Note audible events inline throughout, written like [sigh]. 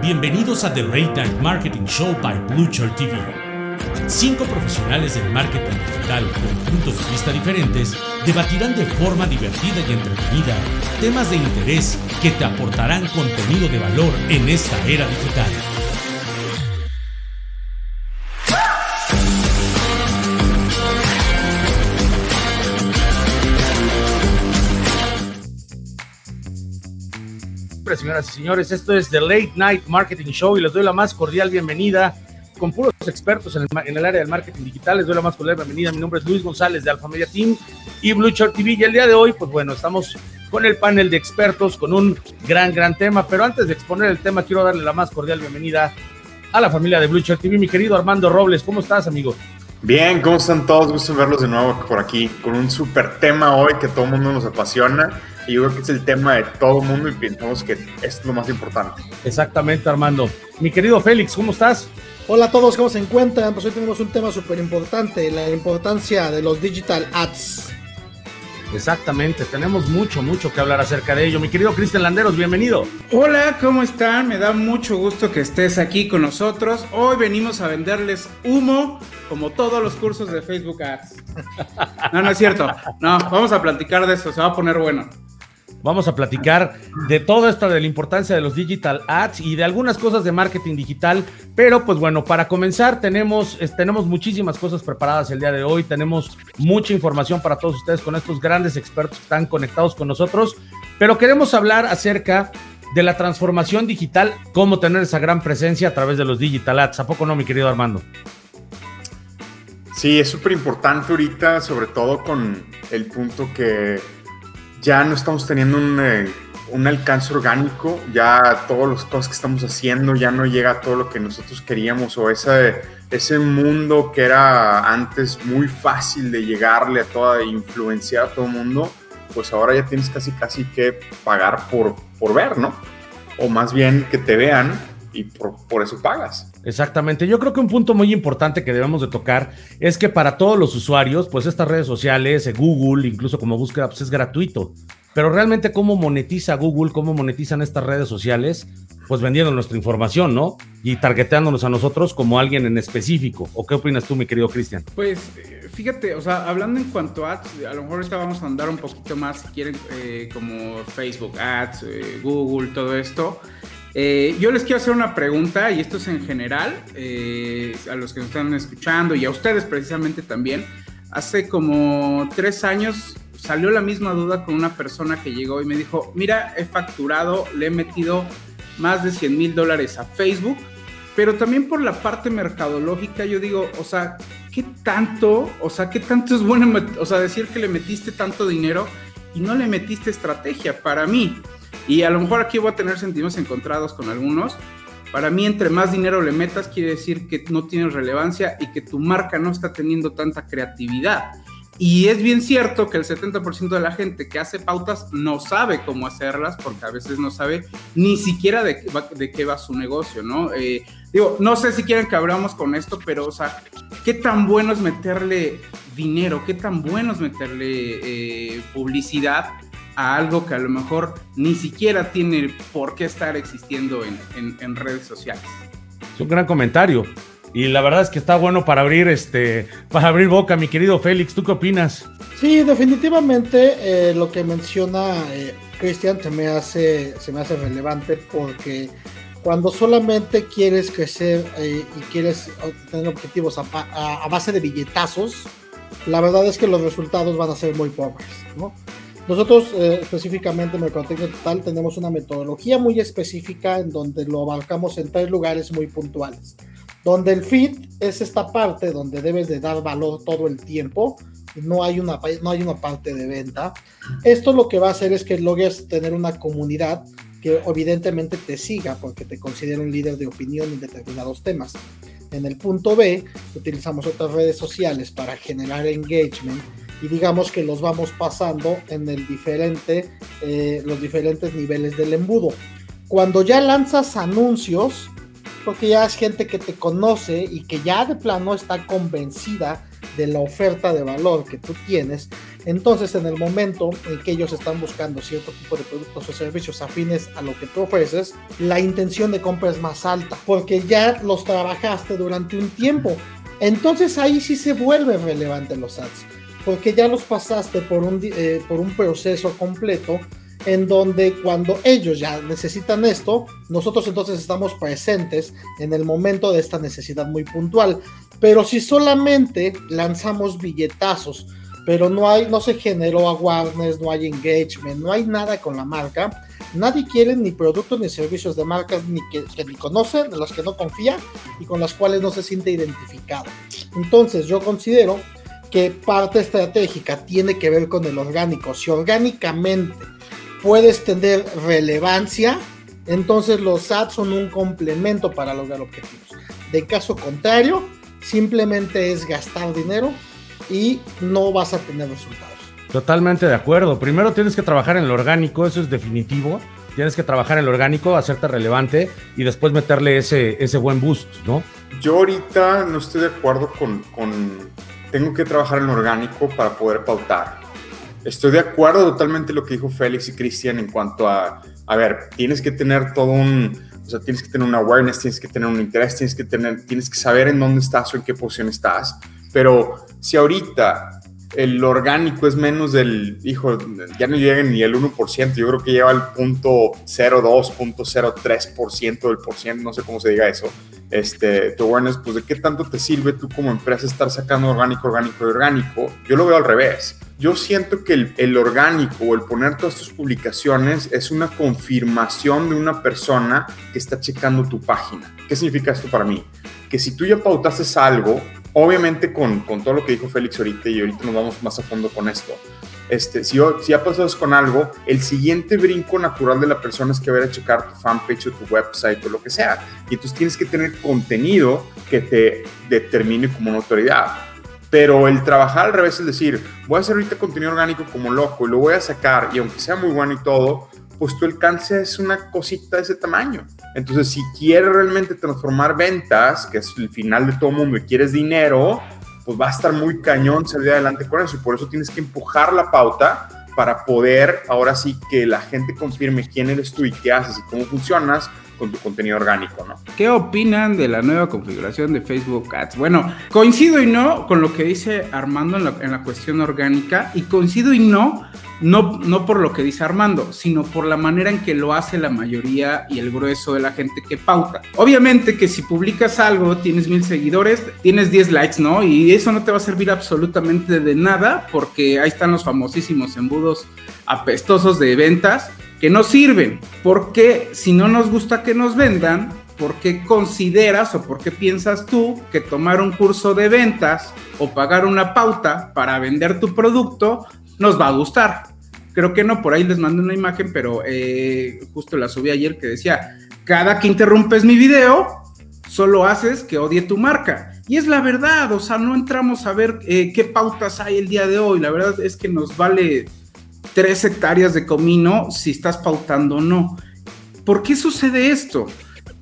Bienvenidos a The Night Marketing Show by Blucher TV. Cinco profesionales del marketing digital con puntos de vista diferentes debatirán de forma divertida y entretenida temas de interés que te aportarán contenido de valor en esta era digital. Señoras y señores. Esto es The Late Night Marketing Show y les doy la más cordial bienvenida con puros expertos en el, área del marketing digital. Les doy la más cordial bienvenida. Mi nombre es Luis González de Alfa Media Team y Blue Chart TV. Y el día de hoy, pues bueno, estamos con el panel de expertos con un gran, gran tema. Pero antes de exponer el tema, quiero darle la más cordial bienvenida a la familia de Blue Chart TV. Mi querido Armando Robles, ¿cómo estás, amigo? Bien, ¿cómo están todos? Gusto verlos de nuevo por aquí con un súper tema hoy que todo el mundo nos apasiona y yo creo que es el tema de todo el mundo y pensamos que es lo más importante. Exactamente, Armando. Mi querido Félix, ¿cómo estás? Hola a todos, ¿cómo se encuentran? Pues hoy tenemos un tema súper importante, la importancia de los digital ads. Exactamente, tenemos mucho, mucho que hablar acerca de ello. Mi querido Cristian Landeros, bienvenido. Hola, ¿cómo están? Me da mucho gusto que estés aquí con nosotros. Hoy venimos a venderles humo, como todos los cursos de Facebook Ads. No, no es cierto. No, vamos a platicar de eso, se va a poner bueno. Vamos a platicar de todo esto, de la importancia de los digital ads y de algunas cosas de marketing digital. Pero pues bueno, para comenzar tenemos, tenemos muchísimas cosas preparadas el día de hoy. Tenemos mucha información para todos ustedes con estos grandes expertos que están conectados con nosotros. Pero queremos hablar acerca de la transformación digital, cómo tener esa gran presencia a través de los digital ads. ¿A poco no, mi querido Armando? Sí, es súper importante ahorita, sobre todo con el punto que ya no estamos teniendo eh, un, alcance orgánico, ya todas las cosas que estamos haciendo ya no llega a todo lo que nosotros queríamos o ese, ese mundo que era antes muy fácil de llegarle a toda, influenciar a todo el mundo, pues ahora ya tienes casi casi que pagar por, por ver, ¿no? O más bien que te vean y por, eso pagas. Exactamente. Yo creo que un punto muy importante que debemos de tocar es que para todos los usuarios, pues estas redes sociales, eh, Google, incluso como búsqueda, pues es gratuito. Pero realmente cómo monetiza Google, cómo monetizan estas redes sociales, pues vendiendo nuestra información, ¿no? Y targeteándonos a nosotros como alguien en específico. ¿O qué opinas tú, mi querido Cristian? Pues eh, fíjate, o sea, hablando en cuanto a ads, a lo mejor ahorita vamos a andar un poquito más, si quieren, eh, como Facebook Ads, Google, todo esto. Eh, yo les quiero hacer una pregunta, y esto es en general, eh, a los que nos están escuchando y a ustedes precisamente también. Hace como tres años salió la misma duda con una persona que llegó y me dijo, mira, he facturado, le he metido más de 100 mil dólares a Facebook, pero también por la parte mercadológica yo digo, o sea, ¿qué tanto, o sea, qué tanto es bueno, o sea, decir que le metiste tanto dinero y no le metiste estrategia para mí? Y a lo mejor aquí voy a tener sentimientos encontrados con algunos. Para mí, entre más dinero le metas, quiere decir que no tienes relevancia y que tu marca no está teniendo tanta creatividad. Y es bien cierto que el 70% de la gente que hace pautas no sabe cómo hacerlas porque a veces no sabe ni siquiera de, de qué va su negocio, ¿no? Eh, digo, no sé si quieren que abramos con esto, pero, o sea, ¿qué tan bueno es meterle dinero? ¿Qué tan bueno es meterle eh, publicidad? A algo que a lo mejor ni siquiera tiene por qué estar existiendo en, redes sociales. Es un gran comentario. Y la verdad es que está bueno para abrir este, para abrir boca, mi querido Félix. ¿Tú qué opinas? Sí, definitivamente eh, lo que menciona eh, Cristian se me hace, se me hace relevante porque cuando solamente quieres crecer eh, y quieres tener objetivos a, a, base de billetazos, la verdad es que los resultados van a ser muy pobres, ¿no? Nosotros eh, específicamente en Mercadotecnia Total tenemos una metodología muy específica en donde lo abarcamos en tres lugares muy puntuales. Donde el fit es esta parte donde debes de dar valor todo el tiempo, no hay una, no hay una parte de venta. Esto lo que va a hacer es que logres tener una comunidad que evidentemente te siga porque te considera un líder de opinión en determinados temas. En el punto B, utilizamos otras redes sociales para generar engagement y digamos que los vamos pasando en el diferente, eh, los diferentes niveles del embudo. Cuando ya lanzas anuncios, porque ya es gente que te conoce y que ya de plano está convencida de la oferta de valor que tú tienes, Entonces, en el momento en que ellos están buscando cierto tipo de productos o servicios afines a lo que tú ofreces, la intención de compra es más alta, porque ya los trabajaste durante un tiempo. Entonces ahí sí se vuelve relevante los ads, porque ya los pasaste por un, eh, por un proceso completo en donde cuando ellos ya necesitan esto, nosotros entonces estamos presentes en el momento de esta necesidad muy puntual. Pero si solamente lanzamos billetazos, pero no hay, no se generó awareness, no hay engagement, no hay nada con la marca, nadie quiere ni productos ni servicios de marcas ni que, que ni conocen, de los que no confía y con las cuales no se siente identificado. Entonces yo considero que parte estratégica tiene que ver con el orgánico. Si orgánicamente puedes tener relevancia, entonces los ads son un complemento para lograr objetivos. De caso contrario, simplemente es gastar dinero y no vas a tener resultados. Totalmente de acuerdo. Primero tienes que trabajar en lo orgánico, eso es definitivo. Tienes que trabajar en lo orgánico, hacerte relevante y después meterle ese, ese buen boost, ¿no? Yo ahorita no estoy de acuerdo con, con... Tengo que trabajar en orgánico para poder pautar. Estoy de acuerdo totalmente lo que dijo Félix y Cristian en cuanto a, a ver, tienes que tener todo un, o sea, tienes que tener un awareness, tienes que tener un interés, tienes que tener, tienes que saber en dónde estás o en qué posición estás. Pero si ahorita el orgánico es menos del, hijo, ya no llega ni el 1%, yo creo que lleva el punto 02, punto 03% del por ciento, no sé cómo se diga eso, este, tu awareness, pues de qué tanto te sirve tú como empresa estar sacando orgánico, orgánico y orgánico. Yo lo veo al revés. Yo siento que el, el orgánico o el poner todas tus publicaciones es una confirmación de una persona que está checando tu página. ¿Qué significa esto para mí? Que si tú ya pautaste algo, obviamente con, con, todo lo que dijo Félix ahorita y ahorita nos vamos más a fondo con esto. Este, si, si ya pasas con algo, el siguiente brinco natural de la persona es que vaya a checar tu fanpage o tu website o lo que sea. Y entonces tienes que tener contenido que te determine como una autoridad. Pero el trabajar al revés es decir, voy a hacer ahorita contenido orgánico como loco y lo voy a sacar y aunque sea muy bueno y todo, pues tu alcance es una cosita de ese tamaño. Entonces, si quieres realmente transformar ventas, que es el final de todo mundo y quieres dinero, pues va a estar muy cañón salir adelante con eso. Y por eso tienes que empujar la pauta para poder ahora sí que la gente confirme quién eres tú y qué haces y cómo funcionas con tu contenido orgánico, ¿no? ¿Qué opinan de la nueva configuración de Facebook Ads? Bueno, coincido y no con lo que dice Armando en la, en la cuestión orgánica y coincido y no, no, no por lo que dice Armando, sino por la manera en que lo hace la mayoría y el grueso de la gente que pauta. Obviamente que si publicas algo, tienes mil seguidores, tienes 10 likes, ¿no? Y eso no te va a servir absolutamente de nada porque ahí están los famosísimos embudos apestosos de ventas que no sirven, porque si no nos gusta que nos vendan, ¿por qué consideras o por qué piensas tú que tomar un curso de ventas o pagar una pauta para vender tu producto nos va a gustar? Creo que no, por ahí les mandé una imagen, pero eh, justo la subí ayer que decía, cada que interrumpes mi video, solo haces que odie tu marca. Y es la verdad, o sea, no entramos a ver eh, qué pautas hay el día de hoy, la verdad es que nos vale tres hectáreas de comino si estás pautando o no. ¿Por qué sucede esto?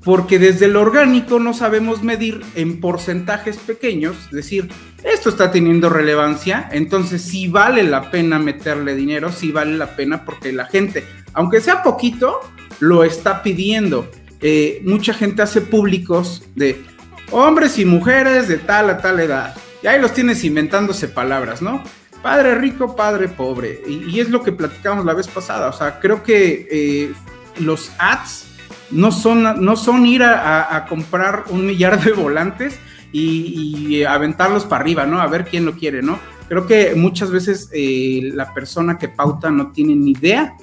Porque desde el orgánico no sabemos medir en porcentajes pequeños, es decir, esto está teniendo relevancia, entonces sí vale la pena meterle dinero, sí vale la pena porque la gente, aunque sea poquito, lo está pidiendo. Eh, mucha gente hace públicos de hombres y mujeres de tal a tal edad. Y ahí los tienes inventándose palabras, ¿no? Padre rico, padre pobre. Y, es lo que platicamos la vez pasada. O sea, creo que eh, los ads no son, no son ir a, a, comprar un millar de volantes y, y, aventarlos para arriba, ¿no? A ver quién lo quiere, ¿no? Creo que muchas veces eh, la persona que pauta no tiene ni idea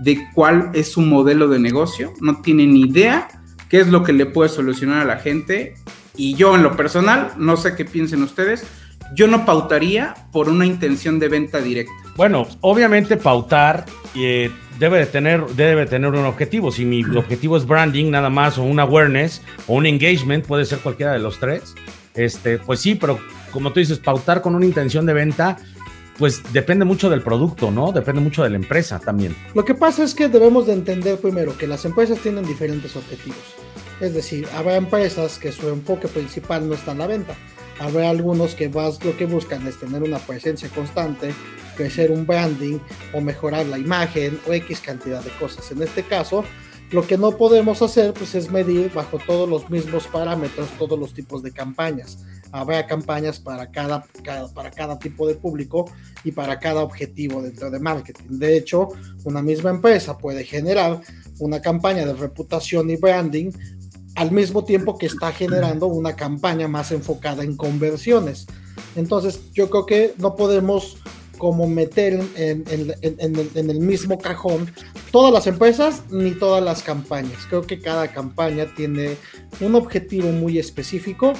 de cuál es su modelo de negocio, no tiene ni idea qué es lo que le puede solucionar a la gente. Y yo en lo personal, no sé qué piensen ustedes, yo no pautaría por una intención de venta directa. Bueno, obviamente pautar eh, debe, de tener, debe tener un objetivo. Si mi objetivo es branding nada más, o un awareness, o un engagement, puede ser cualquiera de los tres, este, pues sí, pero como tú dices, pautar con una intención de venta, pues depende mucho del producto, ¿no? Depende mucho de la empresa también. Lo que pasa es que debemos de entender primero que las empresas tienen diferentes objetivos. Es decir, habrá empresas que su enfoque principal no está en la venta habrá algunos que más lo que buscan es tener una presencia constante crecer un branding o mejorar la imagen o X cantidad de cosas. En este caso, lo que no podemos hacer pues, es medir bajo todos los mismos parámetros todos los tipos de campañas. Habrá campañas para cada, para cada tipo de público y para cada objetivo dentro de marketing. De hecho, una misma empresa puede generar una campaña de reputación y branding al mismo tiempo que está generando una campaña más enfocada en conversiones. Entonces, yo creo que no podemos como meter en, el, mismo cajón todas las empresas ni todas las campañas. Creo que cada campaña tiene un objetivo muy específico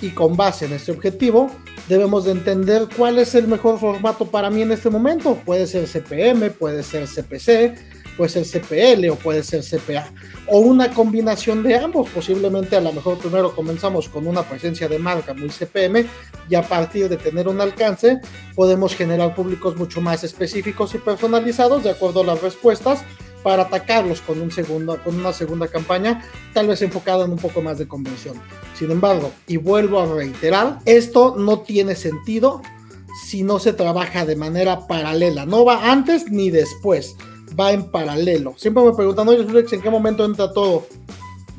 y con base en ese objetivo debemos de entender cuál es el mejor formato para mí en este momento. Puede ser CPM, puede ser CPC, puede ser CPL o puede ser CPA, o una combinación de ambos. Posiblemente a lo mejor primero comenzamos con una presencia de marca muy CPM y a partir de tener un alcance podemos generar públicos mucho más específicos y personalizados de acuerdo a las respuestas para atacarlos con, un segundo, con una segunda campaña, tal vez enfocada en un poco más de conversión. Sin embargo, y vuelvo a reiterar, esto no tiene sentido si no se trabaja de manera paralela, no va antes ni después va en paralelo. Siempre me preguntan, oye, Flex, ¿en qué momento entra todo?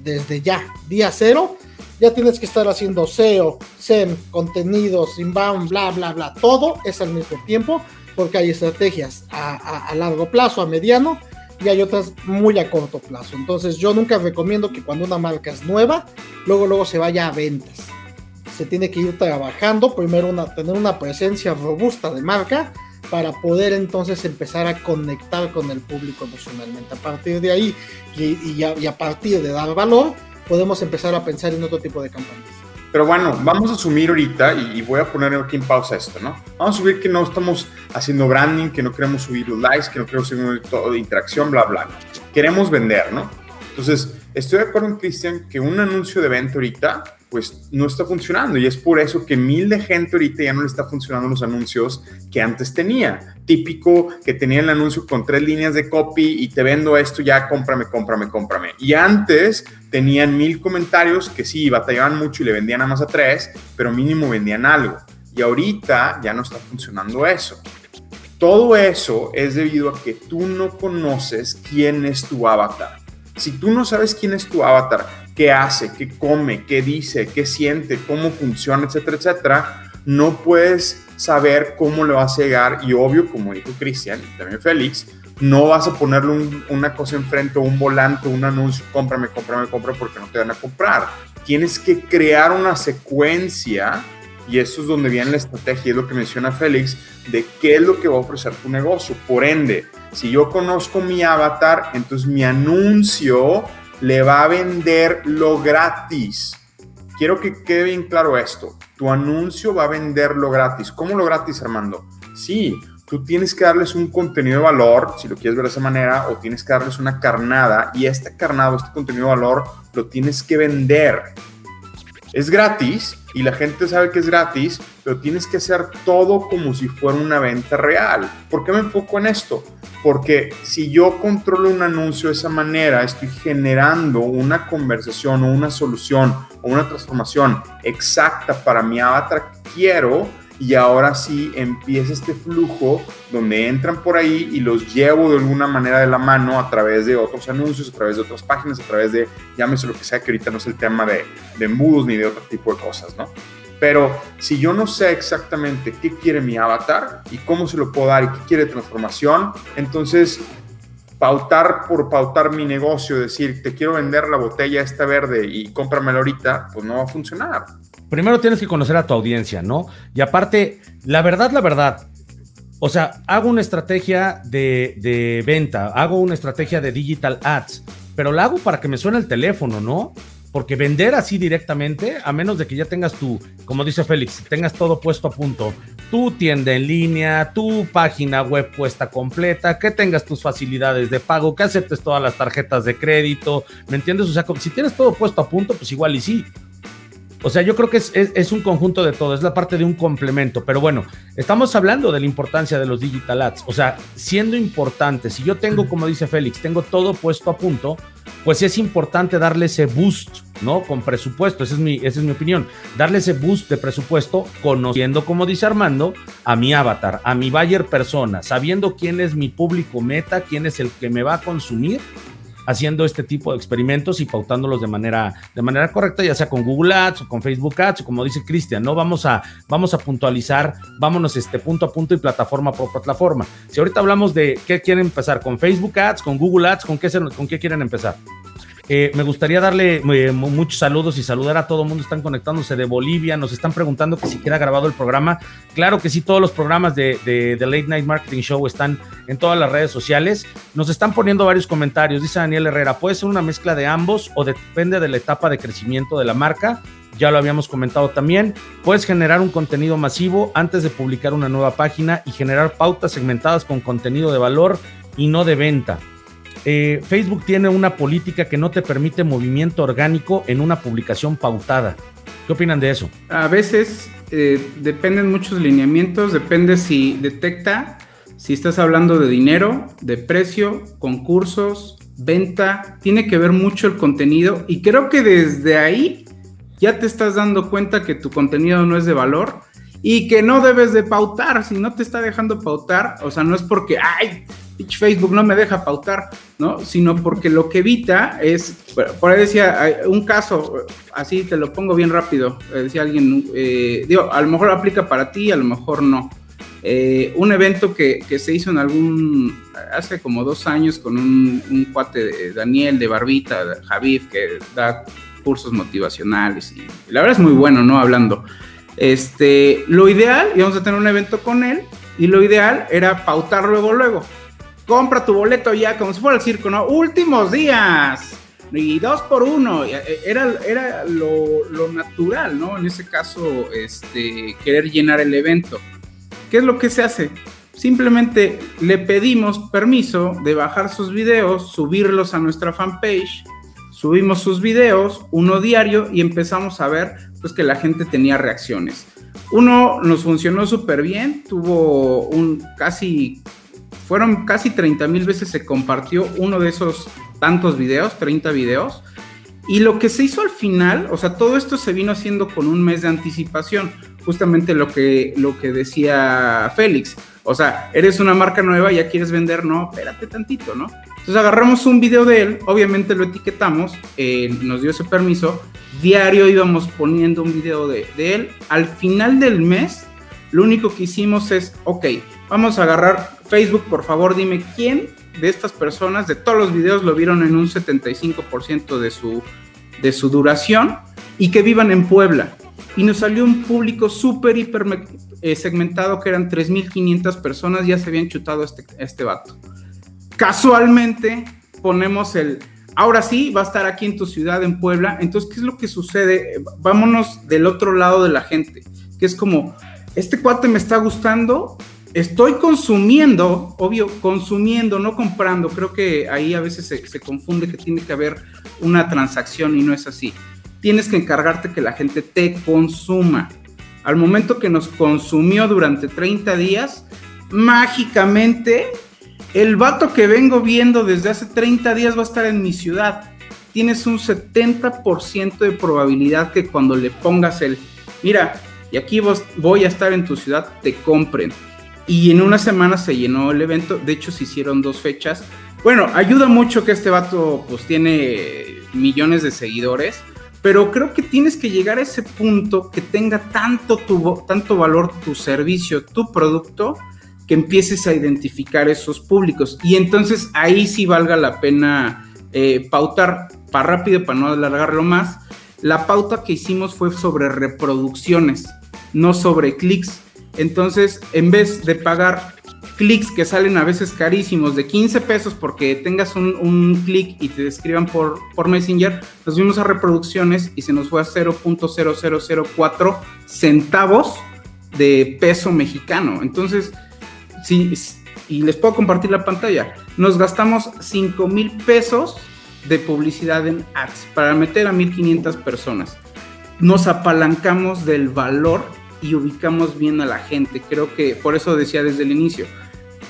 Desde ya, día cero, ya tienes que estar haciendo SEO, SEM, contenidos, inbound, bla, bla, bla. Todo es al mismo tiempo, porque hay estrategias a, largo plazo, a mediano, y hay otras muy a corto plazo. Entonces, yo nunca recomiendo que cuando una marca es nueva, luego, luego se vaya a ventas. Se tiene que ir trabajando, primero una, tener una presencia robusta de marca para poder entonces empezar a conectar con el público emocionalmente. A partir de ahí y, a, partir de dar valor, podemos empezar a pensar en otro tipo de campañas. Pero bueno, vamos a asumir ahorita, y, voy a poner aquí en pausa esto, ¿no? Vamos a subir que no estamos haciendo branding, que no queremos subir los likes, que no queremos subir todo de interacción, bla, bla. Queremos vender, ¿no? Entonces, estoy de acuerdo con Cristian que un anuncio de venta ahorita pues no está funcionando y es por eso que mil de gente ahorita ya no le está funcionando los anuncios que antes tenía. Típico que tenía el anuncio con tres líneas de copy y te vendo esto, ya cómprame, cómprame, cómprame. Y antes tenían mil comentarios que sí, batallaban mucho y le vendían a más a tres, pero mínimo vendían algo. Y ahorita ya no está funcionando eso. Todo eso es debido a que tú no conoces quién es tu avatar. Si tú no sabes quién es tu avatar, qué hace, qué come, qué dice, qué siente, cómo funciona, etcétera, etcétera, no puedes saber cómo le vas a llegar y obvio, como dijo Cristian y también Félix, no vas a ponerle una cosa enfrente un volante, un anuncio, cómprame, cómprame, cómprame porque no te van a comprar. Tienes que crear una secuencia y eso es donde viene la estrategia, es lo que menciona Félix, de qué es lo que va a ofrecer tu negocio. Por ende, si yo conozco mi avatar, entonces mi anuncio le va a vender lo gratis. Quiero que quede bien claro esto. Tu anuncio va a vender lo gratis. ¿Cómo lo gratis, Armando? Sí, tú tienes que darles un contenido de valor, si lo quieres ver de esa manera, o tienes que darles una carnada y este carnado, este contenido de valor, lo tienes que vender. Es gratis y la gente sabe que es gratis, pero tienes que hacer todo como si fuera una venta real. ¿Por qué me enfoco en esto? Porque si yo controlo un anuncio de esa manera, estoy generando una conversación o una solución o una transformación exacta para mi avatar que quiero y ahora sí empieza este flujo donde entran por ahí y los llevo de alguna manera de la mano a través de otros anuncios, a través de otras páginas, a través de, llámese lo que sea, que ahorita no es el tema de, embudos ni de otro tipo de cosas, ¿no? Pero si yo no sé exactamente qué quiere mi avatar y cómo se lo puedo dar y qué quiere transformación, entonces pautar por pautar mi negocio, decir, te quiero vender la botella esta verde y cómpramela ahorita, pues no va a funcionar. Primero tienes que conocer a tu audiencia, ¿no? Y aparte, la verdad, la verdad, o sea, hago una estrategia de, de venta, hago una estrategia de digital ads, pero la hago para que me suene el teléfono, ¿no? porque vender así directamente, a menos de que ya tengas tu, como dice Félix, tengas todo puesto a punto, tu tienda en línea, tu página web puesta completa, que tengas tus facilidades de pago, que aceptes todas las tarjetas de crédito, ¿me entiendes? O sea, si tienes todo puesto a punto, pues igual y sí. O sea, yo creo que es, es, un conjunto de todo, es la parte de un complemento, pero bueno, estamos hablando de la importancia de los digital ads, o sea, siendo importante, si yo tengo, como dice Félix, tengo todo puesto a punto, pues es importante darle ese boost, ¿no? Con presupuesto, esa es mi, esa es mi opinión. Darle ese boost de presupuesto conociendo, como dice Armando, a mi avatar, a mi buyer persona, sabiendo quién es mi público meta, quién es el que me va a consumir haciendo este tipo de experimentos y pautándolos de manera, de manera correcta, ya sea con Google Ads o con Facebook Ads, o como dice Cristian, ¿no? Vamos a, vamos a puntualizar, vámonos este punto a punto y plataforma por plataforma. Si ahorita hablamos de qué quieren empezar, con Facebook Ads, con Google Ads, ¿con qué, con qué quieren empezar? Eh, me gustaría darle eh, muchos saludos y saludar a todo el mundo. Están conectándose de Bolivia. Nos están preguntando que si queda grabado el programa. Claro que sí, todos los programas de, de, Late Night Marketing Show están en todas las redes sociales. Nos están poniendo varios comentarios. Dice Daniel Herrera, puede ser una mezcla de ambos o depende de la etapa de crecimiento de la marca. Ya lo habíamos comentado también. Puedes generar un contenido masivo antes de publicar una nueva página y generar pautas segmentadas con contenido de valor y no de venta. Eh, Facebook tiene una política que no te permite movimiento orgánico en una publicación pautada. ¿Qué opinan de eso? A veces eh, dependen muchos lineamientos, depende si detecta si estás hablando de dinero, de precio, concursos, venta, tiene que ver mucho el contenido y creo que desde ahí ya te estás dando cuenta que tu contenido no es de valor y que no debes de pautar, si no te está dejando pautar, o sea, no es porque, ay, Facebook no me deja pautar, ¿no? Sino porque lo que evita es, por ahí decía, un caso, así te lo pongo bien rápido, decía alguien, eh, digo, a lo mejor aplica para ti, a lo mejor no. Eh, un evento que, se hizo en algún, hace como dos años con un, cuate de Daniel de Barbita, de que da cursos motivacionales y la verdad es muy bueno, ¿no? Hablando. Este, lo ideal, íbamos a tener un evento con él y lo ideal era pautar luego, luego compra tu boleto ya como si fuera el circo, ¿no? Últimos días. Y dos por uno. Eh, era, era lo, natural, ¿no? En ese caso, este, querer llenar el evento. ¿Qué es lo que se hace? Simplemente le pedimos permiso de bajar sus videos, subirlos a nuestra fanpage, subimos sus videos, uno diario, y empezamos a ver pues, que la gente tenía reacciones. Uno nos funcionó súper bien, tuvo un casi fueron casi 30 mil veces se compartió uno de esos tantos videos, 30 videos. Y lo que se hizo al final, o sea, todo esto se vino haciendo con un mes de anticipación, justamente lo que, lo que decía Félix. O sea, eres una marca nueva, ya quieres vender, no, espérate tantito, ¿no? Entonces agarramos un video de él, obviamente lo etiquetamos, eh, nos dio ese permiso, diario íbamos poniendo un video de, de él. Al final del mes, lo único que hicimos es, ok, vamos a agarrar Facebook, por favor, dime quién de estas personas, de todos los videos, lo vieron en un 75% de su, de su duración y que vivan en Puebla. Y nos salió un público súper, hiper eh, segmentado, que eran 3.500 personas, ya se habían chutado este, este vato. Casualmente ponemos el, ahora sí, va a estar aquí en tu ciudad, en Puebla. Entonces, ¿qué es lo que sucede? Vámonos del otro lado de la gente, que es como, este cuate me está gustando, estoy consumiendo, obvio, consumiendo, no comprando. Creo que ahí a veces se, confunde que tiene que haber una transacción y no es así. Tienes que encargarte que la gente te consuma. Al momento que nos consumió durante 30 días, mágicamente el vato que vengo viendo desde hace 30 días va a estar en mi ciudad. Tienes un 70% de probabilidad que cuando le pongas el, mira, y aquí voy a estar en tu ciudad, te compren y en una semana se llenó el evento. De hecho, se hicieron dos fechas. Bueno, ayuda mucho que este vato pues tiene millones de seguidores, pero creo que tienes que llegar a ese punto que tenga tanto, tu, tanto valor tu servicio, tu producto, que empieces a identificar esos públicos. Y entonces ahí sí valga la pena eh, pautar, para rápido, para no alargarlo más. La pauta que hicimos fue sobre reproducciones, no sobre clics entonces, en vez de pagar clics que salen a veces carísimos de 15 pesos porque tengas un, clic y te describan por, por Messenger, nos vimos a reproducciones y se nos fue a 0.0004 centavos de peso mexicano. Entonces, sí, y les puedo compartir la pantalla, nos gastamos 5 mil pesos de publicidad en ads para meter a 1500 personas. Nos apalancamos del valor y ubicamos bien a la gente. Creo que por eso decía desde el inicio,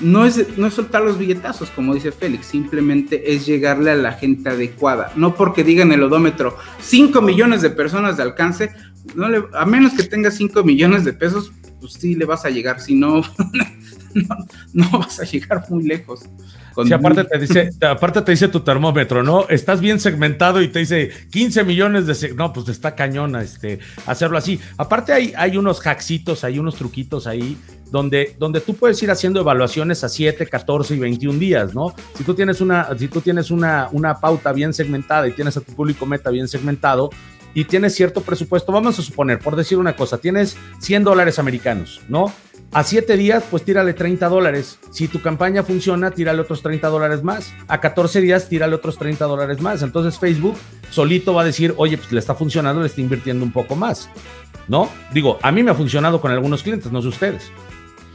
no es, no es soltar los billetazos, como dice Félix, simplemente es llegarle a la gente adecuada. No porque digan el odómetro 5 millones de personas de alcance, no a menos que tengas 5 millones de pesos, pues sí le vas a llegar, si no, [laughs] no, vas a llegar muy lejos. Sí, aparte te dice, aparte te dice tu termómetro, ¿no? Estás bien segmentado y te dice 15 millones de... No, pues está cañona este, hacerlo así. Aparte hay, hay unos hacksitos, hay unos truquitos ahí donde, donde tú puedes ir haciendo evaluaciones a 7, 14 y 21 días, ¿no? Si tú tienes una, si tú tienes una, una pauta bien segmentada y tienes a tu público meta bien segmentado, y tienes cierto presupuesto, vamos a suponer, por decir una cosa, tienes 100 dólares americanos, ¿no? A 7 días, pues tírale 30 dólares. Si tu campaña funciona, tírale otros 30 dólares más. A 14 días, tírale otros 30 dólares más. Entonces Facebook solito va a decir, oye, pues le está funcionando, le está invirtiendo un poco más, ¿no? Digo, a mí me ha funcionado con algunos clientes, no sé ustedes.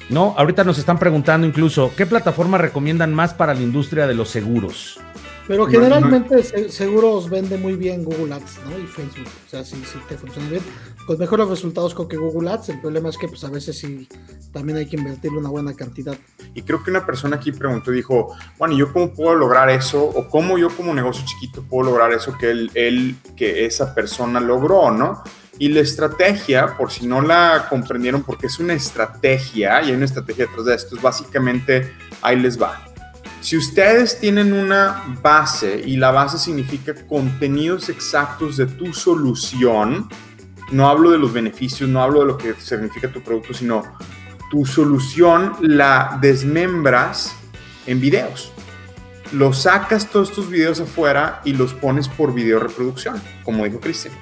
No, ahorita nos están preguntando incluso, ¿qué plataforma recomiendan más para la industria de los seguros? Pero generalmente seguros vende muy bien Google Ads, ¿no? Y Facebook. O sea, si, te funciona bien, pues mejores resultados con que Google Ads. El problema es que pues a veces sí también hay que invertirle una buena cantidad. Y creo que una persona aquí preguntó y dijo, bueno, ¿yo cómo puedo lograr eso? O cómo yo como negocio chiquito puedo lograr eso que él, él que esa persona logró, ¿no? Y la estrategia, por si no la comprendieron, porque es una estrategia y hay una estrategia detrás de esto, es básicamente, ahí les va. Si ustedes tienen una base y la base significa contenidos exactos de tu solución, no hablo de los beneficios, no hablo de lo que significa tu producto, sino tu solución la desmembras en videos. Lo sacas todos estos videos afuera y los pones por video reproducción, como dijo Cristian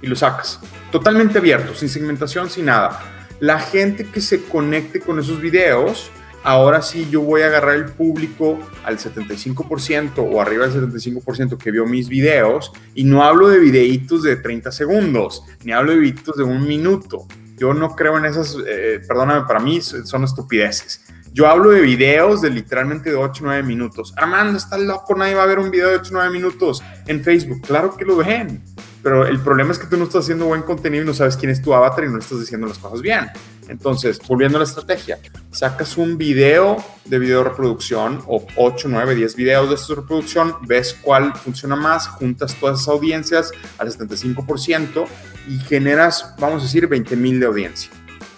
y lo sacas. Totalmente abierto, sin segmentación, sin nada. La gente que se conecte con esos videos, ahora sí yo voy a agarrar el público al 75% o arriba del 75% que vio mis videos y no hablo de videitos de 30 segundos, ni hablo de videitos de un minuto. Yo no creo en esas, eh, perdóname, para mí son estupideces. Yo hablo de videos de literalmente de 8 o 9 minutos. Armando, está loco, nadie va a ver un video de 8 o 9 minutos en Facebook. Claro que lo ven pero el problema es que tú no estás haciendo buen contenido y no sabes quién es tu avatar y no estás diciendo las cosas bien. Entonces, volviendo a la estrategia, sacas un video de video reproducción o 8, 9, 10 videos de esta reproducción, ves cuál funciona más, juntas todas esas audiencias al 75% y generas, vamos a decir, 20 mil de audiencia.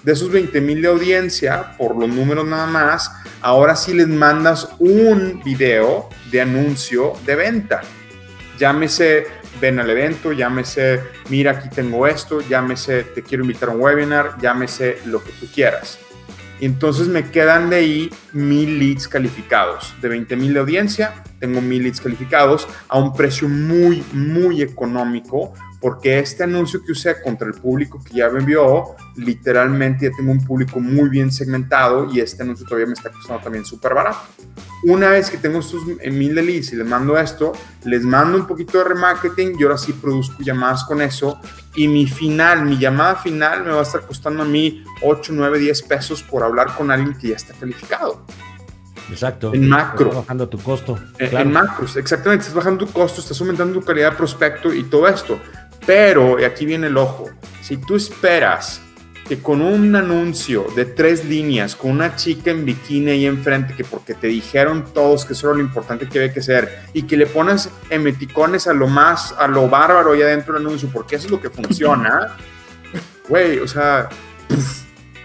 De esos 20 mil de audiencia, por los números nada más, ahora sí les mandas un video de anuncio de venta. Llámese ven al evento, llámese, mira, aquí tengo esto, llámese, te quiero invitar a un webinar, llámese lo que tú quieras. Y entonces me quedan de ahí mil leads calificados. De 20 mil de audiencia, tengo mil leads calificados a un precio muy, muy económico porque este anuncio que usé contra el público que ya me envió, literalmente ya tengo un público muy bien segmentado y este anuncio todavía me está costando también súper barato. Una vez que tengo estos mil de leads y les mando esto, les mando un poquito de remarketing y ahora sí produzco llamadas con eso y mi final, mi llamada final me va a estar costando a mí 8, 9, 10 pesos por hablar con alguien que ya está calificado. Exacto. En macro. Estás bajando tu costo. En, en macros, exactamente. Estás bajando tu costo, estás aumentando tu calidad de prospecto y todo esto. Pero, y aquí viene el ojo, si tú esperas que con un anuncio de tres líneas, con una chica en bikini ahí enfrente, que porque te dijeron todos que eso era lo importante que había que hacer, y que le pones emeticones a lo más, a lo bárbaro ahí adentro del anuncio, porque eso es lo que funciona, güey, o sea,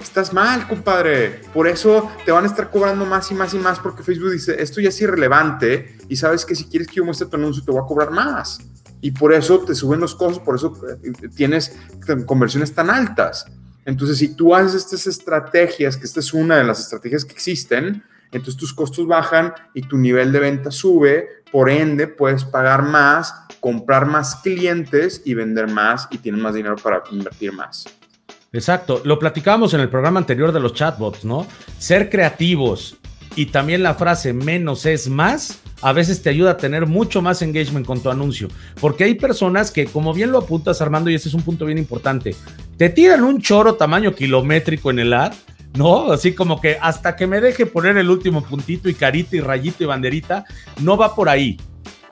estás mal, compadre. Por eso te van a estar cobrando más y más y más, porque Facebook dice, esto ya es irrelevante, y sabes que si quieres que yo muestre tu anuncio, te voy a cobrar más y por eso te suben los costos, por eso eh, tienes conversiones tan altas. Entonces, si tú haces estas estrategias, que esta es una de las estrategias que existen, entonces tus costos bajan y tu nivel de venta sube, por ende puedes pagar más, comprar más clientes y vender más y tienes más dinero para invertir más. Exacto, lo platicábamos en el programa anterior de los chatbots, ¿no? Ser creativos y también la frase menos es más a veces te ayuda a tener mucho más engagement con tu anuncio. Porque hay personas que, como bien lo apuntas, Armando, y este es un punto bien importante, te tiran un choro tamaño kilométrico en el ad, ¿no? Así como que hasta que me deje poner el último puntito y carita y rayito y banderita, no va por ahí.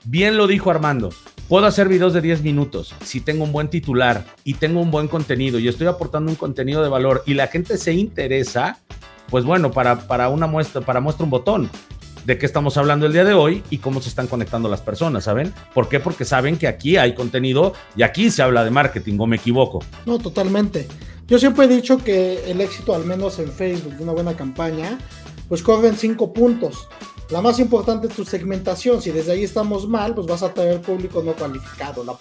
Bien lo dijo Armando. Puedo hacer videos de 10 minutos si tengo un buen titular y tengo un buen contenido y estoy aportando un contenido de valor y la gente se interesa, pues bueno, para, para una muestra, para muestra un botón de qué estamos hablando el día de hoy y cómo se están conectando las personas, ¿saben? ¿Por qué? Porque saben que aquí hay contenido y aquí se habla de marketing, ¿o me equivoco? No, totalmente. Yo siempre he dicho que el éxito, al menos en Facebook, de una buena campaña, pues corren cinco puntos. La más importante es tu segmentación. Si desde ahí estamos mal, pues vas a tener público no cualificado. La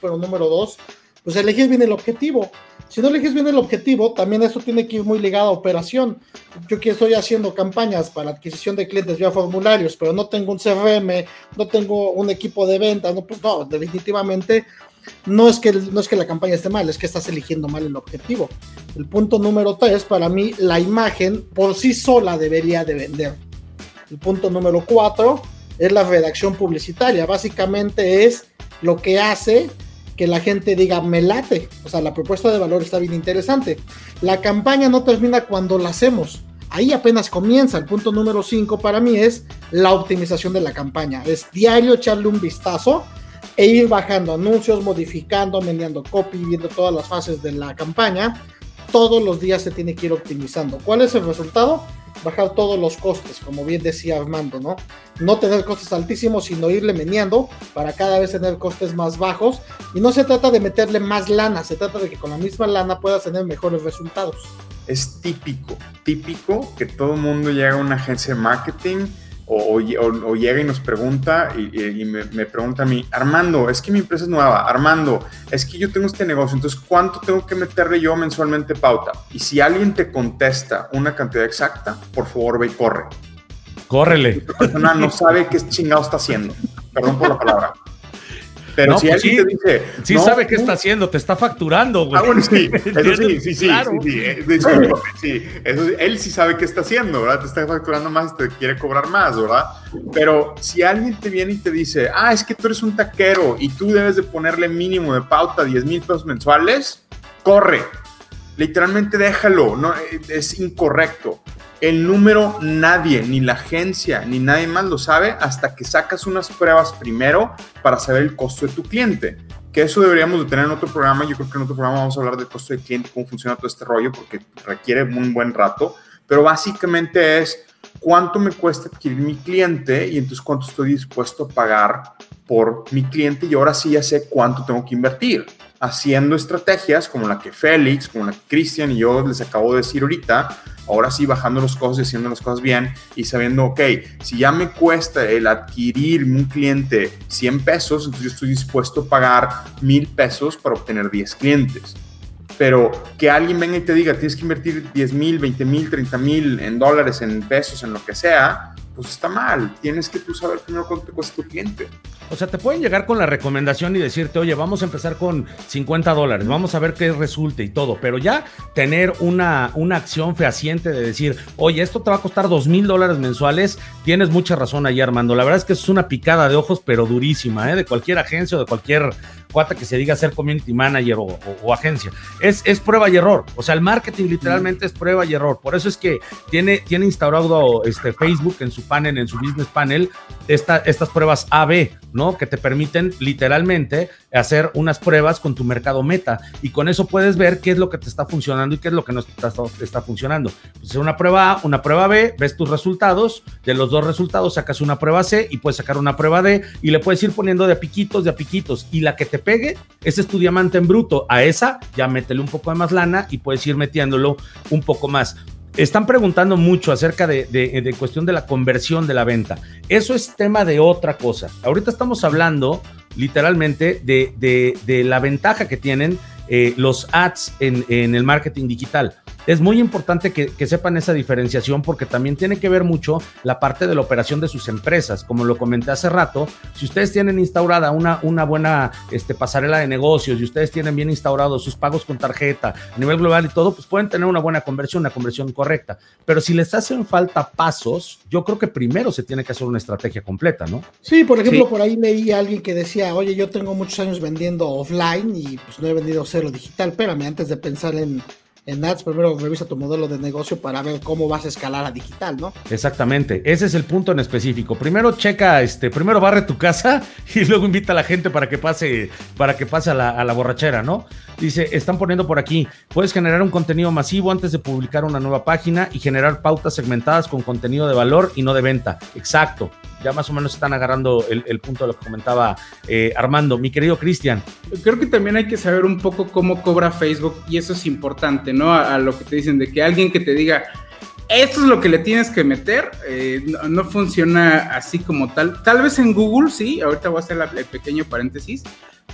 pero número dos, pues elegir bien el objetivo. Si no eliges bien el objetivo, también eso tiene que ir muy ligado a operación. Yo que estoy haciendo campañas para adquisición de clientes vía formularios, pero no tengo un CRM, no tengo un equipo de ventas, no, pues no, definitivamente no es, que, no es que la campaña esté mal, es que estás eligiendo mal el objetivo. El punto número tres, para mí, la imagen por sí sola debería de vender. El punto número cuatro es la redacción publicitaria. Básicamente es lo que hace que la gente diga, me late. O sea, la propuesta de valor está bien interesante. La campaña no termina cuando la hacemos. Ahí apenas comienza. El punto número 5 para mí es la optimización de la campaña. Es diario echarle un vistazo e ir bajando anuncios, modificando, meneando copy, viendo todas las fases de la campaña. Todos los días se tiene que ir optimizando. ¿Cuál es el resultado? Bajar todos los costes, como bien decía Armando, ¿no? No tener costes altísimos, sino irle meneando para cada vez tener costes más bajos. Y no se trata de meterle más lana, se trata de que con la misma lana puedas tener mejores resultados. Es típico, típico que todo el mundo llega a una agencia de marketing o, llega y nos pregunta y, me, pregunta a mí, Armando, es que mi empresa es nueva, Armando, es que yo tengo este negocio, entonces ¿cuánto tengo que meterle yo mensualmente pauta? Y si alguien te contesta una cantidad exacta, por favor ve y corre. Córrele. La persona no sabe qué chingado está haciendo. Perdón por la palabra. Pero si pues alguien te dice. Sí, sabe qué está haciendo, te está facturando, güey. Ah, bueno, sí, [laughs] eso sí, sí, sí, sí, sí, eso, él sí sabe qué está haciendo, ¿verdad? Te está facturando más y te quiere cobrar más, ¿verdad? Pero si alguien te viene y te dice, ah, es que tú eres un taquero y tú debes de ponerle mínimo de pauta 10 mil pesos mensuales, corre. Literalmente déjalo, no, es incorrecto. El número nadie, ni la agencia, ni nadie más lo sabe hasta que sacas unas pruebas primero para saber el costo de tu cliente. Que eso deberíamos de tener en otro programa. Yo creo que en otro programa vamos a hablar del costo del cliente, cómo funciona todo este rollo, porque requiere un buen rato. Pero básicamente es cuánto me cuesta adquirir mi cliente y entonces cuánto estoy dispuesto a pagar por mi cliente y ahora sí ya sé cuánto tengo que invertir. Haciendo estrategias como la que Félix, como la que Cristian y yo les acabo de decir ahorita, ahora sí bajando los costos y haciendo las cosas bien y sabiendo, ok, si ya me cuesta el adquirir un cliente 100 pesos, entonces yo estoy dispuesto a pagar mil pesos para obtener 10 clientes. Pero que alguien venga y te diga, tienes que invertir 10 mil, 20 mil, 30 mil en dólares, en pesos, en lo que sea, pues está mal. Tienes que tú saber primero cuánto te cuesta tu cliente. O sea, te pueden llegar con la recomendación y decirte, oye, vamos a empezar con 50 dólares, vamos a ver qué resulte y todo, pero ya tener una, una acción fehaciente de decir, oye, esto te va a costar 2 mil dólares mensuales, tienes mucha razón ahí, Armando. La verdad es que es una picada de ojos, pero durísima, ¿eh? de cualquier agencia o de cualquier cuata que se diga ser community manager o, agencia. Es, es, prueba y error. O sea, el marketing literalmente es prueba y error. Por eso es que tiene, tiene instaurado este Facebook en su panel, en su business panel, esta, estas pruebas AB, ¿no? Que te permiten literalmente hacer unas pruebas con tu mercado meta y con eso puedes ver qué es lo que te está funcionando y qué es lo que no está, está funcionando. Pues una prueba A, una prueba B, ves tus resultados, de los dos resultados sacas una prueba C y puedes sacar una prueba D y le puedes ir poniendo de a piquitos, de a piquitos y la que te pegue, ese es tu diamante en bruto. A esa ya métele un poco de más lana y puedes ir metiéndolo un poco más. Están preguntando mucho acerca de, de, cuestión de la conversión de la venta. Eso es tema de otra cosa. Ahorita estamos hablando literalmente de, de la ventaja que tienen eh, los ads en el marketing digital es muy importante que, sepan esa diferenciación porque también tiene que ver mucho la parte de la operación de sus empresas. Como lo comenté hace rato, si ustedes tienen instaurada una, una buena este, pasarela de negocios y ustedes tienen bien instaurados sus pagos con tarjeta a nivel global y todo, pues pueden tener una buena conversión, una conversión correcta. Pero si les hacen falta pasos, yo creo que primero se tiene que hacer una estrategia completa, ¿no? Sí, por ejemplo, por ahí leí a alguien que decía, oye, yo tengo muchos años vendiendo offline y pues no he vendido cero digital. Espérame, antes de pensar en en ads, primero revisa tu modelo de negocio para ver cómo vas a escalar a digital, ¿no? Exactamente, ese es el punto en específico. Primero checa, este, primero barre tu casa [laughs] y luego invita a la gente para que pase, para que pase a la, a la borrachera, ¿no? Dice, están poniendo por aquí, puedes generar un contenido masivo antes de publicar una nueva página y generar pautas segmentadas con contenido de valor y no de venta. Exacto ya más o menos están agarrando el, punto de lo que comentaba eh, Armando. Mi querido Cristian. Creo que también hay que saber un poco cómo cobra Facebook y eso es importante, ¿no? A, lo que te dicen de que alguien que te diga, esto es lo que le tienes que meter, eh, no, funciona así como tal. Tal vez en Google, sí, ahorita voy a hacer el pequeño paréntesis,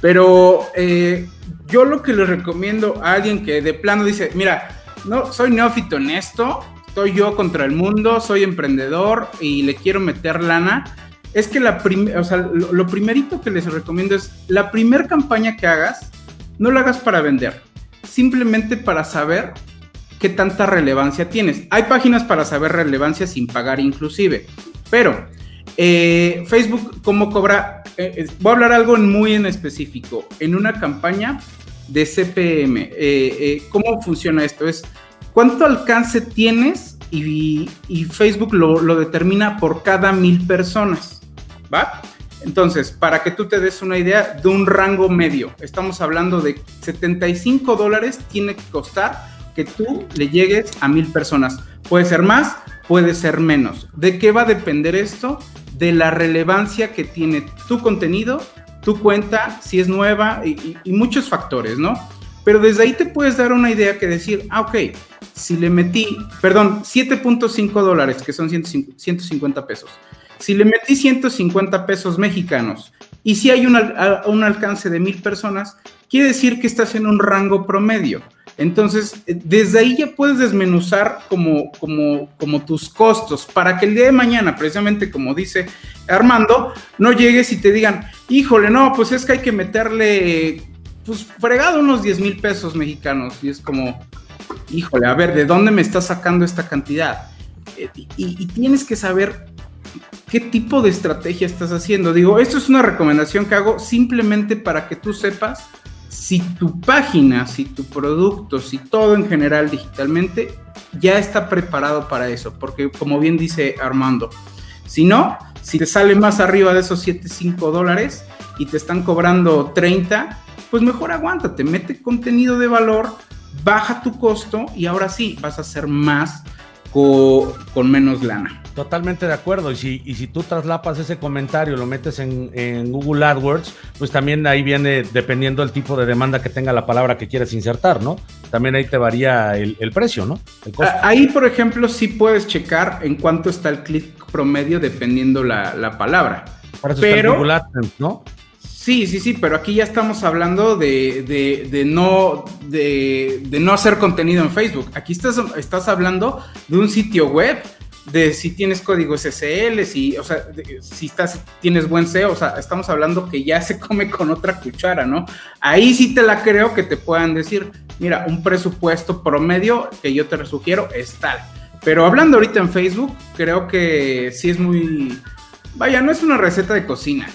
pero eh, yo lo que les recomiendo a alguien que de plano dice, mira, no soy neófito en esto, estoy yo contra el mundo, soy emprendedor y le quiero meter lana, es que la o sea, lo, primerito que les recomiendo es la primer campaña que hagas, no la hagas para vender, simplemente para saber qué tanta relevancia tienes. Hay páginas para saber relevancia sin pagar inclusive, pero eh, Facebook, ¿cómo cobra? Eh, voy a hablar algo muy en específico. En una campaña de CPM, eh, ¿cómo funciona esto? Es cuánto alcance tienes y, Facebook lo, determina por cada mil personas, ¿va? Entonces, para que tú te des una idea de un rango medio, estamos hablando de 75 dólares tiene que costar que tú le llegues a mil personas. Puede ser más, puede ser menos. ¿De qué va a depender esto? De la relevancia que tiene tu contenido, tu cuenta, si es nueva y, y muchos factores, ¿no? Pero desde ahí te puedes dar una idea que decir, ah, ok, si le metí, perdón, 7.5 dólares, que son 150 pesos. Si le metí 150 pesos mexicanos y si hay un, un alcance de mil personas, quiere decir que estás en un rango promedio. Entonces, eh, desde ahí ya puedes desmenuzar como, como, como tus costos para que el día de mañana, precisamente como dice Armando, no llegues y te digan, híjole, no, pues es que hay que meterle, pues fregado unos 10 mil pesos mexicanos. Y es como, híjole, a ver, ¿de dónde me está sacando esta cantidad? Eh, y, tienes que saber qué tipo de estrategia estás haciendo. Digo, esto es una recomendación que hago simplemente para que tú sepas si tu página, si tu producto, si todo en general digitalmente ya está preparado para eso. Porque como bien dice Armando, si no, si te sale más arriba de esos 7, 5 dólares y te están cobrando 30, pues mejor aguántate, mete contenido de valor baja tu costo y ahora sí vas a hacer más con, menos lana. Totalmente de acuerdo. Y si, y si tú traslapas ese comentario, lo metes en, Google AdWords, pues también ahí viene dependiendo del tipo de demanda que tenga la palabra que quieres insertar, ¿no? También ahí te varía el, precio, ¿no? Ahí, por ejemplo, sí puedes checar en cuánto está el clic promedio dependiendo la, la palabra. Para eso Pero, Google AdWords, ¿no? Sí, sí, sí, pero aquí ya estamos hablando de, no, de, no hacer contenido en Facebook. Aquí estás, estás hablando de un sitio web, de si tienes código SSL, si, o sea, si estás, tienes buen SEO, o sea, estamos hablando que ya se come con otra cuchara, ¿no? Ahí sí te la creo que te puedan decir, mira, un presupuesto promedio que yo te sugiero es tal. Pero hablando ahorita en Facebook, creo que sí es muy, vaya, no es una receta de cocina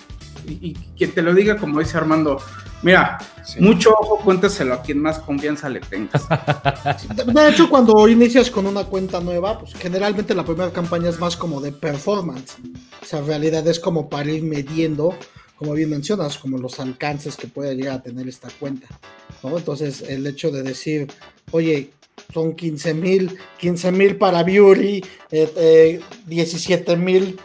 y, que te lo diga como dice Armando, mira, mucho ojo, cuéntaselo a quien más confianza le tengas. De hecho, cuando inicias con una cuenta nueva, pues generalmente la primera campaña es más como de performance. O sea, en realidad es como para ir midiendo, como bien mencionas, como los alcances que puede llegar a tener esta cuenta. Entonces, el hecho de decir, oye, son 15 mil, 15 mil para Beauty, eh, 17 eh, mil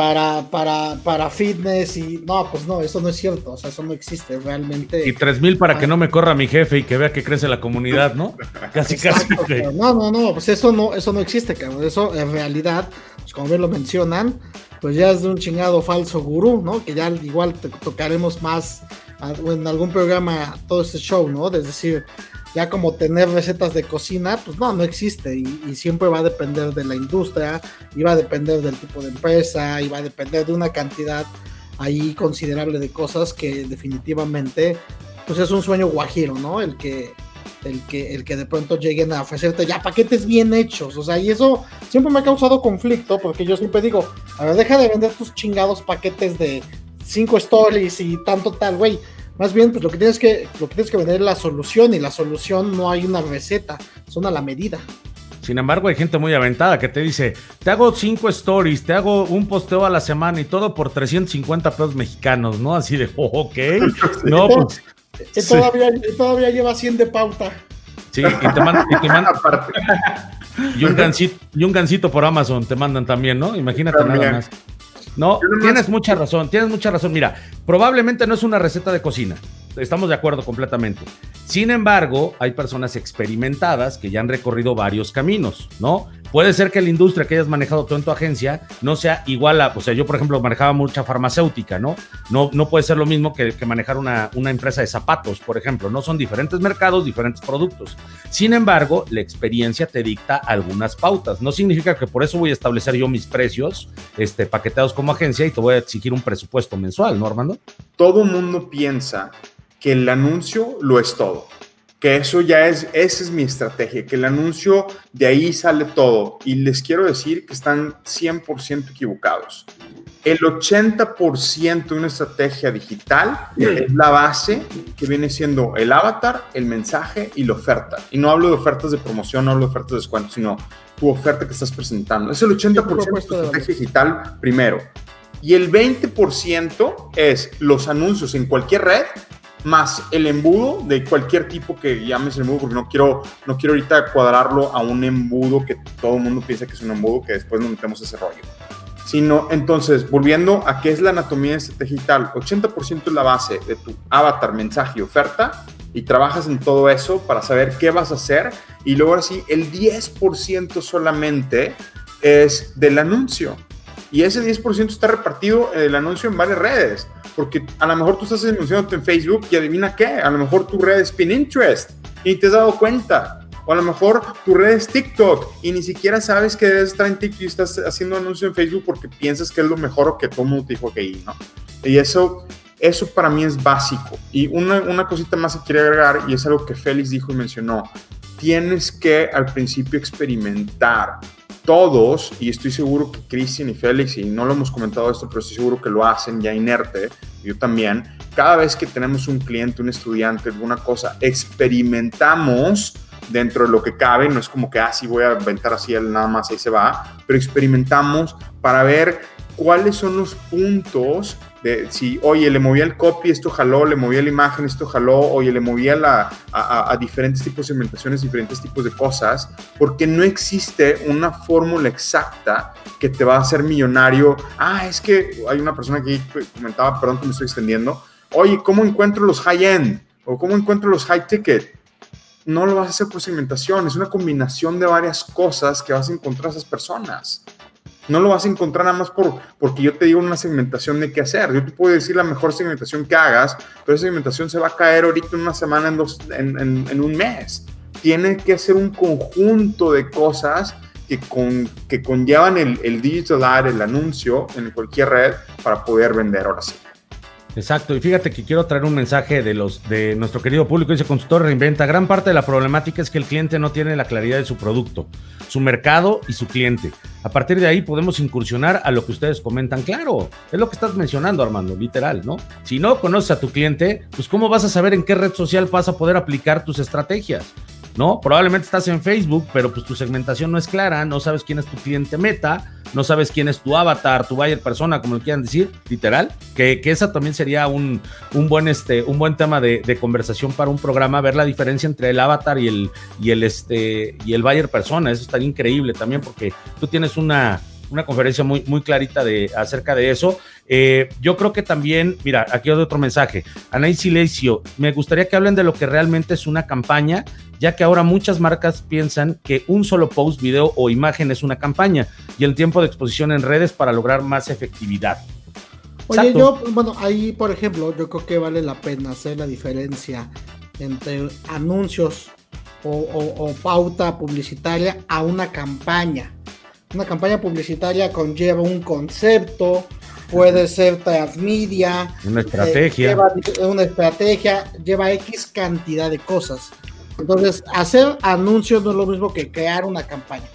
para, para, para fitness y no, pues no, eso no es cierto, o sea, eso no existe realmente. Y tres mil para que no me corra mi jefe y que vea que crece la comunidad, ¿no? [laughs] Casi, casi. No, no, no, pues eso no, eso no existe, cabrón. Eso en realidad, pues como bien lo mencionan, pues ya es de un chingado falso gurú, ¿no? Que ya igual te tocaremos más en algún programa todo este show, ¿no? Es decir, ya como tener recetas de cocina, pues no, no existe. Y, siempre va a depender de la industria, y va a depender del tipo de empresa, y va a depender de una cantidad ahí considerable de cosas que definitivamente, pues es un sueño guajiro, ¿no? El que, el que, el que de pronto lleguen a ofrecerte ya paquetes bien hechos, o sea, y eso siempre me ha causado conflicto porque yo siempre digo, a ver, deja de vender tus chingados paquetes de cinco stories y tanto tal, güey Más bien, pues lo que tienes que, lo que tienes que vender es la solución y la solución no hay una receta, son a la medida. Sin embargo, hay gente muy aventada que te dice, te hago cinco stories, te hago un posteo a la semana y todo por 350 pesos mexicanos, ¿no? Así de, oh, ok. [laughs] No, pues, y todavía, todavía lleva 100 de pauta. Sí, y te mandan, y, te mandan [laughs] y, un gancito, y un gancito por Amazon te mandan también, ¿no? Imagínate nada más. No, tienes mucha razón, tienes mucha razón. Mira, probablemente no es una receta de cocina. Estamos de acuerdo completamente. Sin embargo, hay personas experimentadas que ya han recorrido varios caminos, ¿no? Puede ser que la industria que hayas manejado tú en tu agencia no sea igual a, o sea, yo por ejemplo manejaba mucha farmacéutica, ¿no? No, no puede ser lo mismo que, manejar una, una, empresa de zapatos, por ejemplo, no son diferentes mercados, diferentes productos. Sin embargo, la experiencia te dicta algunas pautas. No significa que por eso voy a establecer yo mis precios este, paqueteados como agencia y te voy a exigir un presupuesto mensual, ¿no, Armando? Todo mundo piensa que el anuncio lo es todo que eso ya es, esa es mi estrategia, que el anuncio de ahí sale todo. Y les quiero decir que están 100% equivocados. El 80% de una estrategia digital es la base que viene siendo el avatar, el mensaje y la oferta. Y no hablo de ofertas de promoción, no hablo de ofertas de descuento, sino tu oferta que estás presentando. Es el 80% de tu estrategia digital primero. Y el 20% es los anuncios en cualquier red más el embudo de cualquier tipo que llames embudo, porque no quiero, no quiero ahorita cuadrarlo a un embudo que todo el mundo piensa que es un embudo, que después nos metemos ese rollo. Sino, entonces, volviendo a qué es la anatomía de estrategia digital, 80% es la base de tu avatar, mensaje y oferta, y trabajas en todo eso para saber qué vas a hacer, y luego así el 10% solamente es del anuncio. Y ese 10% está repartido el anuncio en varias redes porque a lo mejor tú estás anunciándote en Facebook y adivina qué, a lo mejor tu red es Pinterest y te has dado cuenta. O a lo mejor tu red es TikTok y ni siquiera sabes que debes estar en TikTok y estás haciendo anuncio en Facebook porque piensas que es lo mejor o que todo mundo te dijo que ir, ¿no? Y eso, eso para mí es básico. Y una, una cosita más que quiero agregar, y es algo que Félix dijo y mencionó, tienes que al principio experimentar todos, y estoy seguro que Cristian y Félix, y no lo hemos comentado esto, pero estoy seguro que lo hacen ya inerte, yo también, cada vez que tenemos un cliente, un estudiante, alguna cosa, experimentamos dentro de lo que cabe, no es como que, así ah, voy a inventar así, nada más ahí se va, pero experimentamos para ver cuáles son los puntos de si, oye, le movía el copy, esto jaló, le movía la imagen, esto jaló, oye, le movía la, a, diferentes tipos de segmentaciones, diferentes tipos de cosas, porque no existe una fórmula exacta que te va a hacer millonario. Ah, es que hay una persona que comentaba, perdón que me estoy extendiendo, oye, ¿cómo encuentro los high-end? ¿O cómo encuentro los high-ticket? No lo vas a hacer por segmentación, es una combinación de varias cosas que vas a encontrar a esas personas. No lo vas a encontrar nada más por, porque yo te digo una segmentación de qué hacer. Yo te puedo decir la mejor segmentación que hagas, pero esa segmentación se va a caer ahorita en una semana, en, dos, en, un mes. Tiene que ser un conjunto de cosas que, con, que conllevan el, el digital ad, el anuncio en cualquier red para poder vender ahora sí. Exacto, y fíjate que quiero traer un mensaje de los de nuestro querido público, dice consultor reinventa. Gran parte de la problemática es que el cliente no tiene la claridad de su producto, su mercado y su cliente. A partir de ahí podemos incursionar a lo que ustedes comentan. Claro, es lo que estás mencionando, Armando, literal, ¿no? Si no conoces a tu cliente, pues cómo vas a saber en qué red social vas a poder aplicar tus estrategias. ¿No? Probablemente estás en Facebook, pero pues tu segmentación no es clara, no sabes quién es tu cliente meta, no sabes quién es tu avatar, tu buyer persona, como lo quieran decir, literal, que, que esa también sería un, un, buen, este, un buen tema de, de, conversación para un programa, ver la diferencia entre el avatar y el, y el, este, y el buyer persona, eso estaría increíble también porque tú tienes una, una conferencia muy, muy clarita de, acerca de eso. Eh, yo creo que también, mira, aquí otro mensaje. Anaí Silencio, me gustaría que hablen de lo que realmente es una campaña, ya que ahora muchas marcas piensan que un solo post, video o imagen es una campaña y el tiempo de exposición en redes para lograr más efectividad. Oye, yo, bueno, ahí, por ejemplo, yo creo que vale la pena hacer la diferencia entre anuncios o pauta publicitaria a una campaña. Una campaña publicitaria conlleva un concepto, puede ser transmedia, una estrategia. lleva una estrategia, lleva X cantidad de cosas. Entonces, hacer anuncios no es lo mismo que crear una campaña.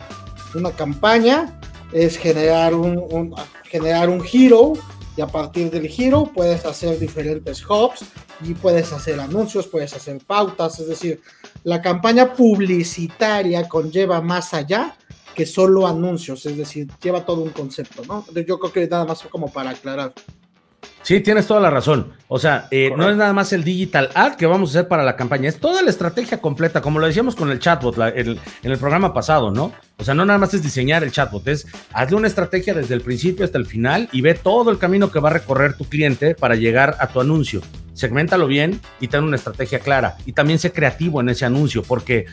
Una campaña es generar un, generar un hero y a partir del giro puedes hacer diferentes hubs y puedes hacer anuncios, puedes hacer pautas, es decir, la campaña publicitaria conlleva más allá que solo anuncios, es decir, lleva todo un concepto, ¿no? Yo creo que nada más como para aclarar. Sí, tienes toda la razón. O sea, eh, no es nada más el digital ad que vamos a hacer para la campaña, es toda la estrategia completa, como lo decíamos con el chatbot en el programa pasado, ¿no? O sea, no nada más es diseñar el chatbot, es hazle una estrategia desde el principio hasta el final y ve todo el camino que va a recorrer tu cliente para llegar a tu anuncio. Segméntalo bien y ten una estrategia clara. Y también sé creativo en ese anuncio, porque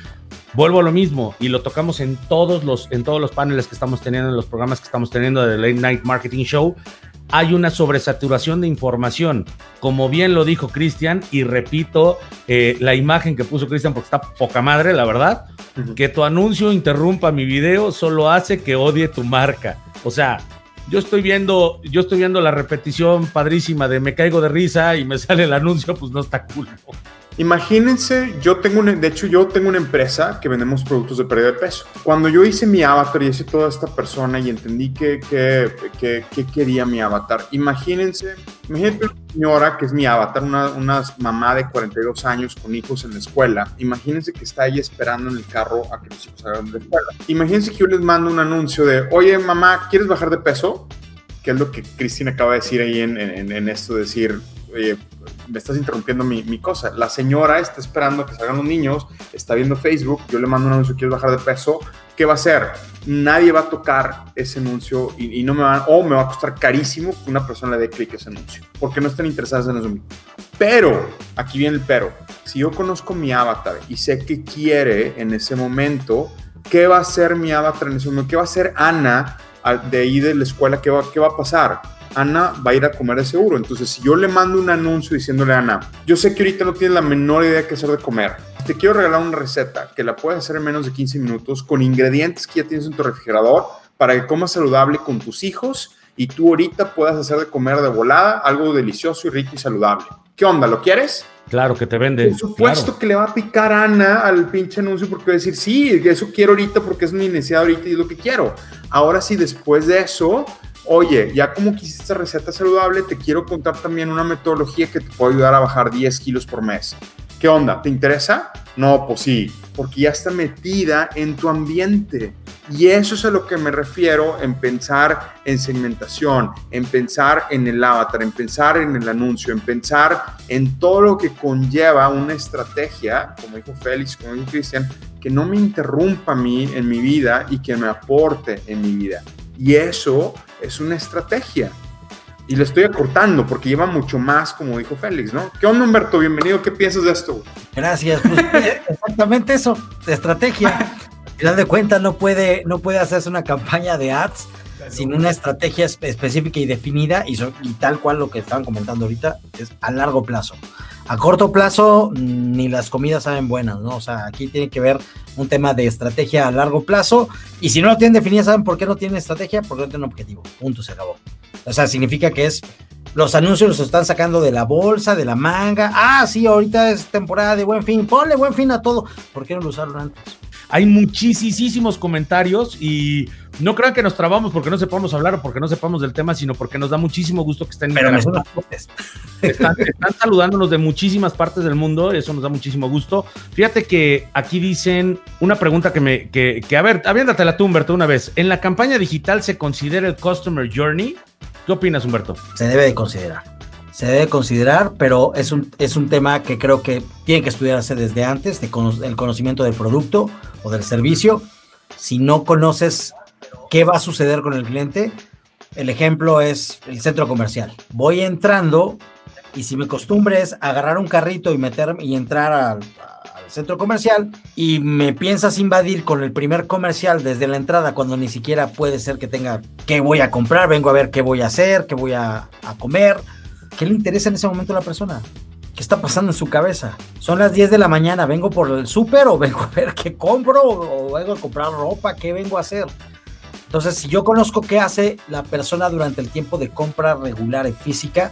vuelvo a lo mismo y lo tocamos en todos los, en todos los paneles que estamos teniendo, en los programas que estamos teniendo de Late Night Marketing Show hay una sobresaturación de información, como bien lo dijo Cristian, y repito eh, la imagen que puso Cristian porque está poca madre, la verdad, que tu anuncio interrumpa mi video solo hace que odie tu marca. O sea, yo estoy viendo, yo estoy viendo la repetición padrísima de me caigo de risa y me sale el anuncio, pues no está cool. Imagínense, yo tengo una, de hecho yo tengo una empresa que vendemos productos de pérdida de peso. Cuando yo hice mi avatar y hice toda esta persona y entendí que, quería mi avatar, imagínense, imagínense una señora que es mi avatar, una, una, mamá de 42 años con hijos en la escuela, imagínense que está ahí esperando en el carro a que los hijos salgan de la escuela. Imagínense que yo les mando un anuncio de, oye mamá, ¿quieres bajar de peso? Que es lo que Cristina acaba de decir ahí en, en, esto, decir, me estás interrumpiendo mi, cosa. La señora está esperando que salgan los niños, está viendo Facebook, yo le mando un anuncio, quiero bajar de peso, ¿qué va a hacer? Nadie va a tocar ese anuncio y, no me va, o me va a costar carísimo que una persona le dé clic a ese anuncio, porque no están interesadas en eso. Pero, aquí viene el pero, si yo conozco mi avatar y sé qué quiere en ese momento, ¿qué va a hacer mi avatar en ese momento? ¿Qué va a hacer Ana de ahí de la escuela? ¿Qué va, qué va a pasar? Ana va a ir a comer de seguro. Entonces, si yo le mando un anuncio diciéndole a Ana, yo sé que ahorita no tienes la menor idea de qué hacer de comer. Te quiero regalar una receta que la puedes hacer en menos de 15 minutos con ingredientes que ya tienes en tu refrigerador para que comas saludable con tus hijos y tú ahorita puedas hacer de comer de volada algo delicioso y rico y saludable. ¿Qué onda? ¿Lo quieres? Claro que te vende. Por supuesto que le va a picar Ana al pinche anuncio porque va a decir, sí, eso quiero ahorita porque es mi necesidad ahorita y es lo que quiero. Ahora sí, después de eso, oye, ya como quisiste receta saludable, te quiero contar también una metodología que te puede ayudar a bajar 10 kilos por mes. ¿Qué onda? ¿Te interesa? No, pues sí, porque ya está metida en tu ambiente. Y eso es a lo que me refiero en pensar en segmentación, en pensar en el avatar, en pensar en el anuncio, en pensar en todo lo que conlleva una estrategia, como dijo Félix, como dijo Cristian, que no me interrumpa a mí en mi vida y que me aporte en mi vida. Y eso es una estrategia. Y le estoy acortando porque lleva mucho más, como dijo Félix, ¿no? ¿Qué onda, Humberto? Bienvenido. ¿Qué piensas de esto? Gracias. Pues, [laughs] exactamente eso, estrategia. Al final de cuentas, no puede, no puede hacerse una campaña de ads sin una estrategia específica y definida y, tal cual lo que estaban comentando ahorita es a largo plazo. A corto plazo ni las comidas saben buenas, ¿no? O sea, aquí tiene que ver un tema de estrategia a largo plazo y si no lo tienen definida, ¿saben por qué no tienen estrategia? Porque no tienen objetivo. Punto, se acabó. O sea, significa que es los anuncios los están sacando de la bolsa, de la manga. Ah, sí, ahorita es temporada de buen fin. Ponle buen fin a todo. ¿Por qué no lo usaron antes? Hay muchísimos comentarios y no crean que nos trabamos porque no sepamos hablar o porque no sepamos del tema, sino porque nos da muchísimo gusto que estén, Pero están, están saludándonos de muchísimas partes del mundo, eso nos da muchísimo gusto. Fíjate que aquí dicen una pregunta que me, que, que a ver, aviéndatela tú, Humberto, una vez. ¿En la campaña digital se considera el Customer Journey? ¿Qué opinas, Humberto? Se debe de considerar. Se debe considerar, pero es un, es un tema que creo que tiene que estudiarse desde antes, de el conocimiento del producto o del servicio. Si no conoces qué va a suceder con el cliente, el ejemplo es el centro comercial. Voy entrando y si mi costumbre es agarrar un carrito y meterme y entrar al, centro comercial y me piensas invadir con el primer comercial desde la entrada cuando ni siquiera puede ser que tenga qué voy a comprar, vengo a ver qué voy a hacer, qué voy a, comer, qué le interesa en ese momento a la persona. ¿Qué está pasando en su cabeza? Son las 10 de la mañana, ¿vengo por el súper o vengo a ver qué compro o vengo a comprar ropa? ¿Qué vengo a hacer? Entonces, si yo conozco qué hace la persona durante el tiempo de compra regular y física,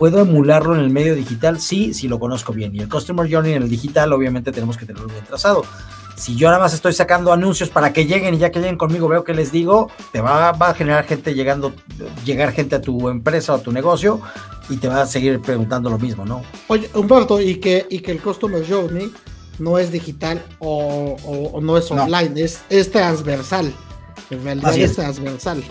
¿Puedo emularlo en el medio digital? Sí, si lo conozco bien. Y el Customer Journey en el digital, obviamente, tenemos que tenerlo bien trazado. Si yo nada más estoy sacando anuncios para que lleguen y ya que lleguen conmigo veo que les digo, te va, va a generar gente llegando, llegar gente a tu empresa o a tu negocio y te va a seguir preguntando lo mismo, ¿no? Oye, Humberto, y que, y que el Customer Journey no es digital o, o- o no es No. online, es, es transversal. En realidad Así es es. transversal.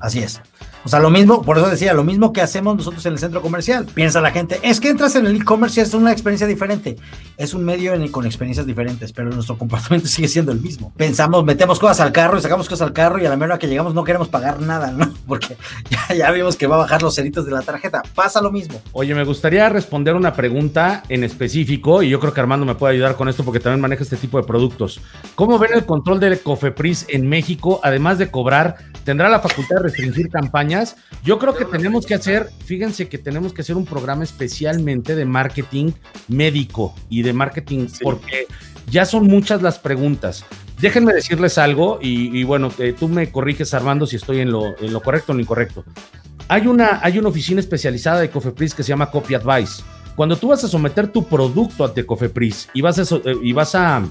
Así es. O sea, lo mismo, por eso decía, lo mismo que hacemos nosotros en el centro comercial. Piensa la gente, es que entras en el e-commerce y es una experiencia diferente. Es un medio en el- con experiencias diferentes, pero nuestro comportamiento [laughs] sigue siendo el mismo. Pensamos, metemos cosas al carro y sacamos cosas al carro y a la mera que llegamos no queremos pagar nada, ¿no? [laughs] Porque ya, ya vimos que va a bajar los ceritos de la tarjeta. Pasa lo mismo. Oye, me gustaría responder una pregunta en específico y yo creo que Armando me puede ayudar con esto porque también maneja este tipo de productos. ¿Cómo ven el control del Cofepris en México? Además de cobrar, ¿tendrá la facultad de restringir campañas? Yo creo que tenemos que hacer, fíjense que tenemos que hacer un programa especialmente de marketing médico y de marketing Sí. porque ya son muchas las preguntas. Déjenme decirles algo y, y bueno, eh, tú me corriges Armando si estoy en lo, en lo correcto o en lo incorrecto. Hay una, hay una oficina especializada de Cofepris que se llama Copy Advice. Cuando tú vas a someter tu producto ante Cofepris y vas a, eh, y vas a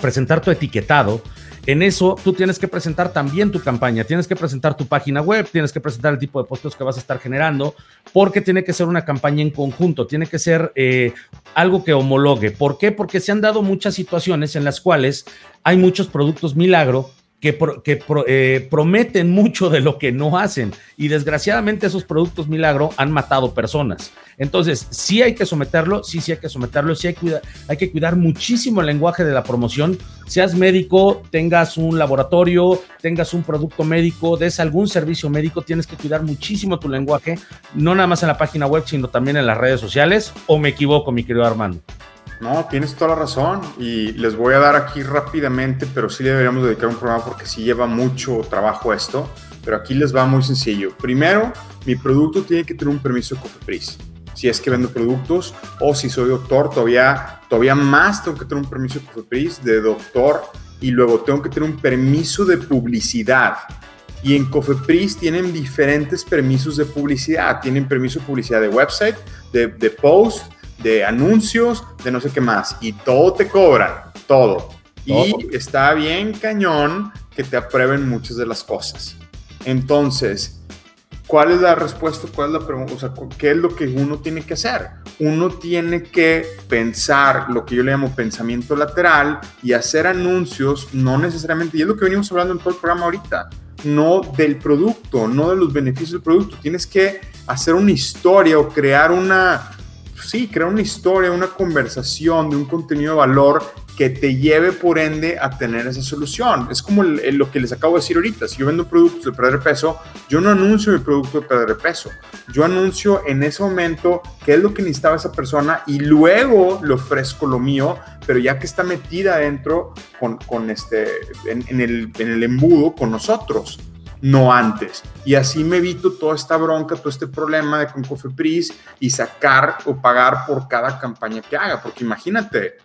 presentar tu etiquetado, en eso tú tienes que presentar también tu campaña, tienes que presentar tu página web, tienes que presentar el tipo de postos que vas a estar generando, porque tiene que ser una campaña en conjunto, tiene que ser eh, algo que homologue. ¿Por qué? Porque se han dado muchas situaciones en las cuales hay muchos productos milagro que, eh, prometen mucho de lo que no hacen y desgraciadamente esos productos milagro han matado personas. Entonces, sí hay que someterlo, sí, sí hay que someterlo, sí hay, cuida- hay que cuidar muchísimo el lenguaje de la promoción. Seas médico, tengas un laboratorio, tengas un producto médico, des algún servicio médico, tienes que cuidar muchísimo tu lenguaje, no nada más en la página web, sino también en las redes sociales. ¿O me equivoco, mi querido Armando? No, tienes toda la razón y les voy a dar aquí rápidamente, pero sí le deberíamos dedicar un programa porque sí lleva mucho trabajo esto, pero aquí les va muy sencillo. Primero, mi producto tiene que tener un permiso de Cofepris. Si es que vendo productos o si soy doctor, todavía, todavía más tengo que tener un permiso de Cofepris de doctor y luego tengo que tener un permiso de publicidad. Y en Cofepris tienen diferentes permisos de publicidad. Tienen permiso de publicidad de website, de, de post, de anuncios, de no sé qué más. Y todo te cobran, todo. Y está bien cañón que te aprueben muchas de las cosas. Entonces, ¿cuál es la respuesta? ¿Cuál es la pregunta? O sea, ¿qué es lo que uno tiene que hacer? Uno tiene que pensar lo que yo le llamo pensamiento lateral y hacer anuncios, no necesariamente, y es lo que venimos hablando en todo el programa ahorita, no del producto, no de los beneficios del producto. Tienes que hacer una historia o crear una, sí, crear una historia, una conversación de un contenido de valor que te lleve por ende a tener esa solución. Es como lo que les acabo de decir ahorita. Si yo vendo productos de perder peso, yo no anuncio mi producto de perder peso. Yo anuncio en ese momento qué es lo que necesitaba esa persona y luego le ofrezco lo mío, pero ya que está metida dentro con, con este, en el, en el embudo con nosotros no antes. Y así me evito toda esta bronca, todo este problema de con Cofepris y sacar o pagar por cada campaña que haga. Porque imagínate,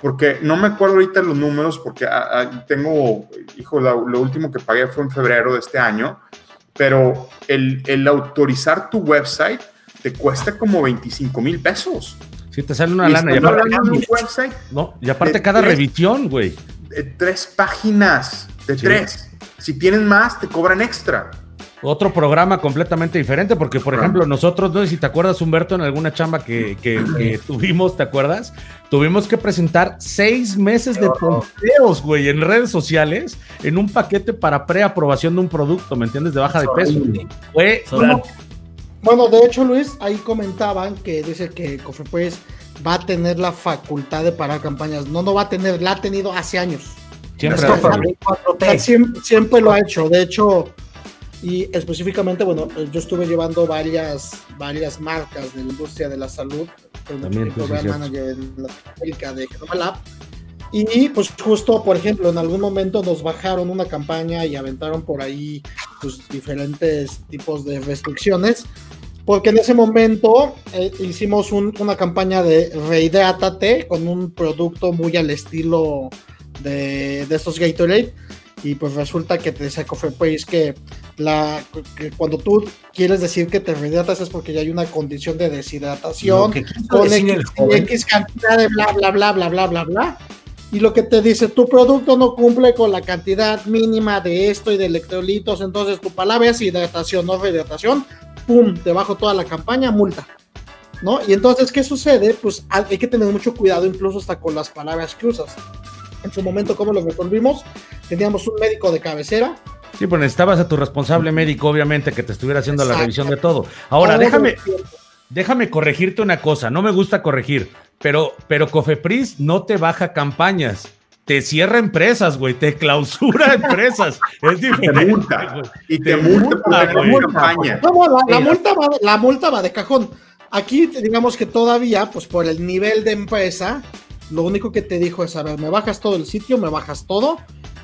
porque no me acuerdo ahorita los números, porque ah, ah, tengo, hijo, lo último que pagué fue en febrero de este año, pero el, el autorizar tu website te cuesta como 25 mil pesos. Si te sale una Y lana y aparte, un website no, y aparte cada tres- revisión, güey. De tres páginas, de Sí. tres. Si tienes más, te cobran extra. Otro programa completamente diferente, porque por ejemplo, nosotros, no sé si te acuerdas, Humberto, en alguna chamba que, que- que tuvimos, ¿te acuerdas? Tuvimos que presentar seis meses de posteos, güey, en redes sociales, en un paquete para preaprobación de un producto, ¿me entiendes? De baja de peso. Fue Bueno, de hecho, Luis, ahí comentaban que dice que Cofepris va a tener la facultad de parar campañas. No, no va a tener, la ha tenido hace años. siempre. Esto fue Siempre, 4T. siempre, siempre lo ha hecho. De hecho, y específicamente, bueno, yo estuve llevando varias, varias marcas de la industria de la salud. Fui También, pues, manager en Latinoamérica de Genoma Lab. Y pues justo, por ejemplo, en algún momento nos bajaron una campaña y aventaron por ahí pues, diferentes tipos de restricciones. Porque en ese momento eh, hicimos un- una campaña de reideátate con un producto muy al estilo de, de estos Gatorade. Y pues resulta que te decía Cofepris que, la, que cuando tú quieres decir que te rehidratas es porque ya hay una condición de deshidratación con X, X cantidad de bla, bla, bla, bla, bla, bla, bla. y lo que te dice, tu producto no cumple con la cantidad mínima de esto y de electrolitos, entonces tu palabra es hidratación, no rehidratación, pum, te bajo toda la campaña, multa. ¿No? Y entonces, ¿qué sucede? Pues hay que tener mucho cuidado incluso hasta con las palabras que usas. En su momento, ¿cómo lo resolvimos? Teníamos un médico de cabecera. Sí, pues necesitabas a tu responsable médico, obviamente, que te estuviera haciendo la revisión de todo. Ahora, déjame, déjame corregirte una cosa, no me gusta corregir, pero, pero Cofepris no te baja campañas te cierra empresas, güey, te clausura [laughs] empresas. es diferente. Te multa, y te, multa, por la, campaña. la, multa va, la multa va de cajón. Aquí, digamos que todavía, pues por el nivel de empresa, lo único que te dijo es, a ver, me bajas todo el sitio, me bajas todo.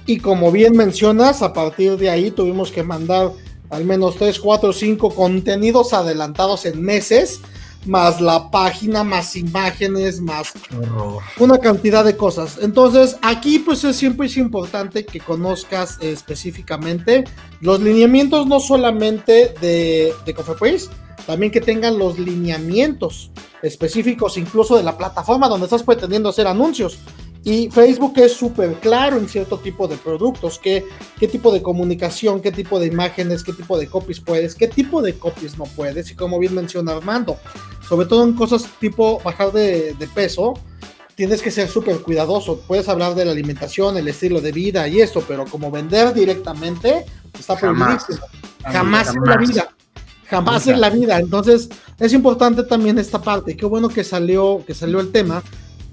Y como bien mencionas, a partir de ahí tuvimos que mandar al menos 3, 4, 5 contenidos adelantados en meses más la página, más imágenes, más una cantidad de cosas. Entonces, aquí pues es, siempre es importante que conozcas específicamente los lineamientos no solamente de, de Cofepris, también que tengan los lineamientos específicos incluso de la plataforma donde estás pretendiendo hacer anuncios. Y Facebook es súper claro en cierto tipo de productos, qué, qué tipo de comunicación, qué tipo de imágenes, qué tipo de copies puedes, qué tipo de copies no puedes. Y como bien menciona Armando, sobre todo en cosas tipo bajar de, peso, tienes que ser súper cuidadoso. Puedes hablar de la alimentación, el estilo de vida y esto, pero como vender directamente está jamás, jamás, en la vida. Jamás en la vida. Entonces, es importante también esta parte. Qué bueno que salió, que salió el tema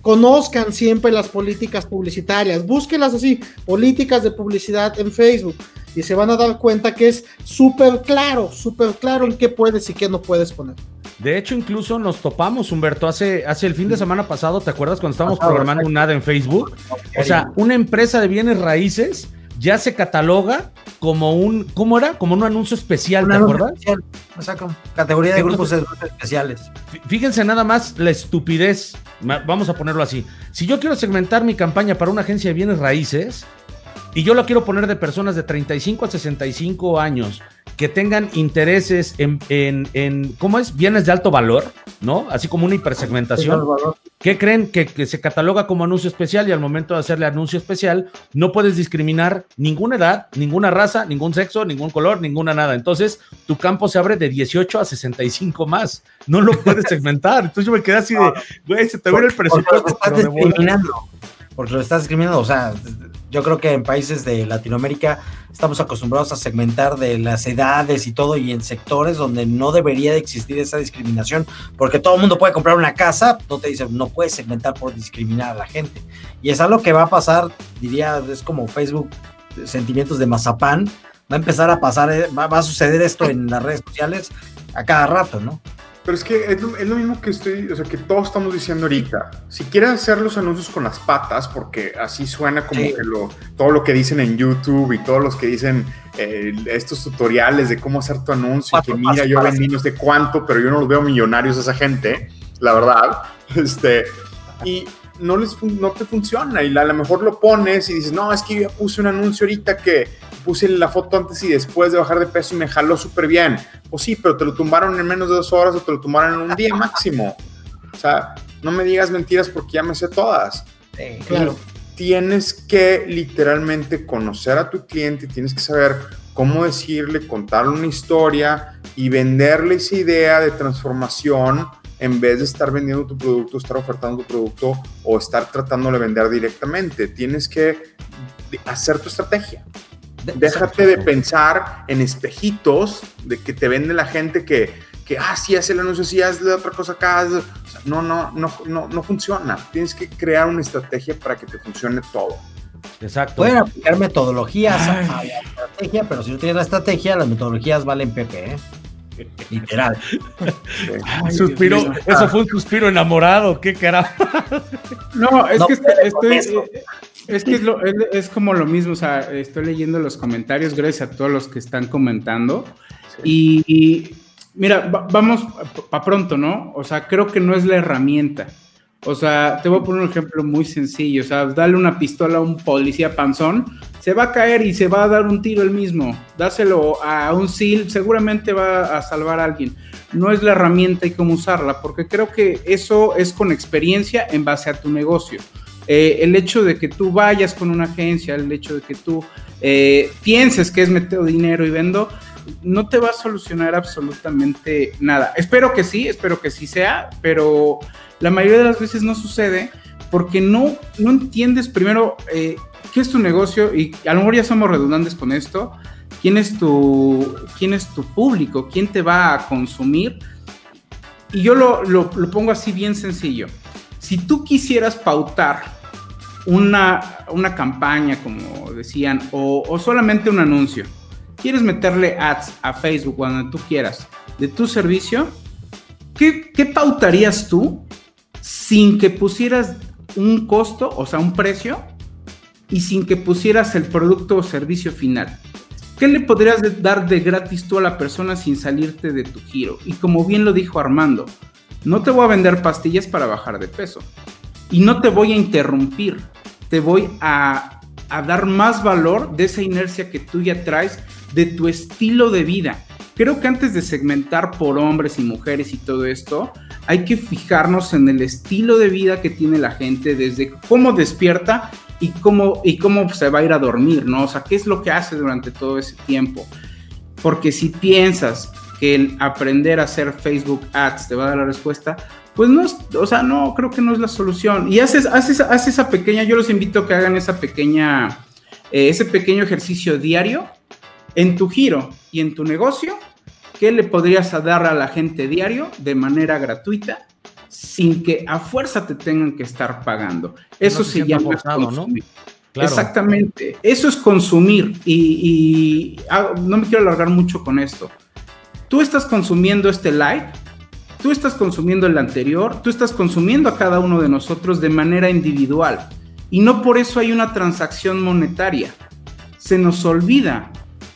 Conozcan siempre las políticas publicitarias, búsquenlas así, políticas de publicidad en Facebook y se van a dar cuenta que es súper claro, súper claro en qué puedes y qué no puedes poner. De hecho, incluso nos topamos, Humberto, hace, hace el fin de semana pasado, ¿te acuerdas cuando estábamos programando un ad en Facebook? O sea, una empresa de bienes raíces ya se cataloga como un, ¿cómo era? Como un anuncio especial, ¿te acuerdas? Exacto. Categoría de grupos especiales. Fíjense nada más la estupidez, vamos a ponerlo así. Si yo quiero segmentar mi campaña para una agencia de bienes raíces y yo la quiero poner de personas de 35 a 65 años que tengan intereses en, en, en, ¿cómo es? Bienes de alto valor, ¿no? Así como una hipersegmentación. ¿Qué creen? Que, que, se cataloga como anuncio especial y al momento de hacerle anuncio especial no puedes discriminar ninguna edad, ninguna raza, ningún sexo, ningún color, ninguna nada. Entonces, tu campo se abre de 18 a 65 más. No lo puedes [laughs] segmentar. Entonces yo me quedé así de, güey, se te ve el presupuesto. Porque lo estás discriminando. O sea, yo creo que en países de Latinoamérica estamos acostumbrados a segmentar de las edades y todo y en sectores donde no debería de existir esa discriminación, porque todo el mundo puede comprar una casa, no te dicen, no puedes segmentar por discriminar a la gente. Y es algo que va a pasar, diría, es como Facebook, sentimientos de mazapán, va a empezar a pasar, eh, va, va a suceder esto en las redes sociales a cada rato, ¿no? Pero es que es lo, mismo que estoy, o sea, que todos estamos diciendo ahorita. Si quieres hacer los anuncios con las patas, porque así suena como que lo, todo lo que dicen en YouTube y todos los que dicen eh, estos tutoriales de cómo hacer tu anuncio, que mira, yo vendí no sé cuánto, pero yo no los veo millonarios a esa gente, la verdad. [laughs] Este, y no, les no te funciona y a lo mejor lo pones y dices, no, es que yo puse un anuncio ahorita que puse la foto antes y después de bajar de peso y me jaló súper bien. Pues sí, pero te lo tumbaron en menos de dos horas o te lo tumbaron en un día [laughs] máximo. O sea, no me digas mentiras porque ya me sé todas. claro. Tienes que literalmente conocer a tu cliente, tienes que saber cómo decirle, contarle una historia y venderle esa idea de transformación en vez de estar vendiendo tu producto, estar ofertando tu producto o estar tratando de vender directamente. Tienes que hacer tu estrategia. Déjate de pensar en espejitos de que te vende la gente que, que ah, sí, hace el anuncio, sí, hazle otra cosa acá. no, no, no, no, no funciona. Tienes que crear una estrategia para que te funcione todo. Exacto. Pueden aplicar metodologías a la estrategia, pero si no tienes la estrategia, las metodologías valen PP, ¿eh? [laughs] Literal. suspiro, eso fue un suspiro enamorado, qué carajo. No, es que estoy, es que es, como lo mismo, o sea, estoy leyendo los comentarios, gracias a todos los que están comentando. Y, mira, vamos para pronto, ¿no? O sea, creo que no es la herramienta. O sea, te voy a poner un ejemplo muy sencillo. O sea, dale una pistola a un policía panzón, se va a caer y se va a dar un tiro el mismo. Dáselo a un SEAL, seguramente va a salvar a alguien. No es la herramienta y cómo usarla, porque creo que eso es con experiencia en base a tu negocio. Eh, el hecho de que tú vayas con una agencia, el hecho de que tú eh, pienses que es meter dinero y vendo, no te va a solucionar absolutamente nada. Espero que sí, espero que sí sea, pero la mayoría de las veces no sucede porque no, no entiendes primero eh, qué es tu negocio y a lo mejor ya somos redundantes con esto. ¿Quién es tu, quién es tu público? ¿Quién te va a consumir? Y yo lo, lo, pongo así bien sencillo. Si tú quisieras pautar una, una campaña, como decían, o, o solamente un anuncio, quieres meterle ads a Facebook cuando tú quieras de tu servicio, ¿qué, ¿qué, pautarías tú sin que pusieras un costo, o sea, un precio, y sin que pusieras el producto o servicio final? ¿Qué le podrías dar de gratis tú a la persona sin salirte de tu giro? Y como bien lo dijo Armando, no te voy a vender pastillas para bajar de peso. Y no te voy a interrumpir. Te voy a, a dar más valor de esa inercia que tú ya traes de tu estilo de vida. Creo que antes de segmentar por hombres y mujeres y todo esto, hay que fijarnos en el estilo de vida que tiene la gente, desde cómo despierta y cómo, y cómo se va a ir a dormir, ¿no? O sea, qué es lo que hace durante todo ese tiempo. Porque si piensas que el aprender a hacer Facebook Ads te va a dar la respuesta, pues no, o sea, no, creo que no es la solución. Y haces, haces, haces esa pequeña, yo los invito a que hagan esa pequeña, eh, ese pequeño ejercicio diario en tu giro y en tu negocio, ¿qué le podrías dar a la gente diario de manera gratuita sin que a fuerza te tengan que estar pagando? Eso se, llama consumir. Exactamente, eso es consumir y, ah, no me quiero alargar mucho con esto. Tú estás consumiendo este live, tú estás consumiendo el anterior, tú estás consumiendo a cada uno de nosotros de manera individual y no por eso hay una transacción monetaria. Se nos olvida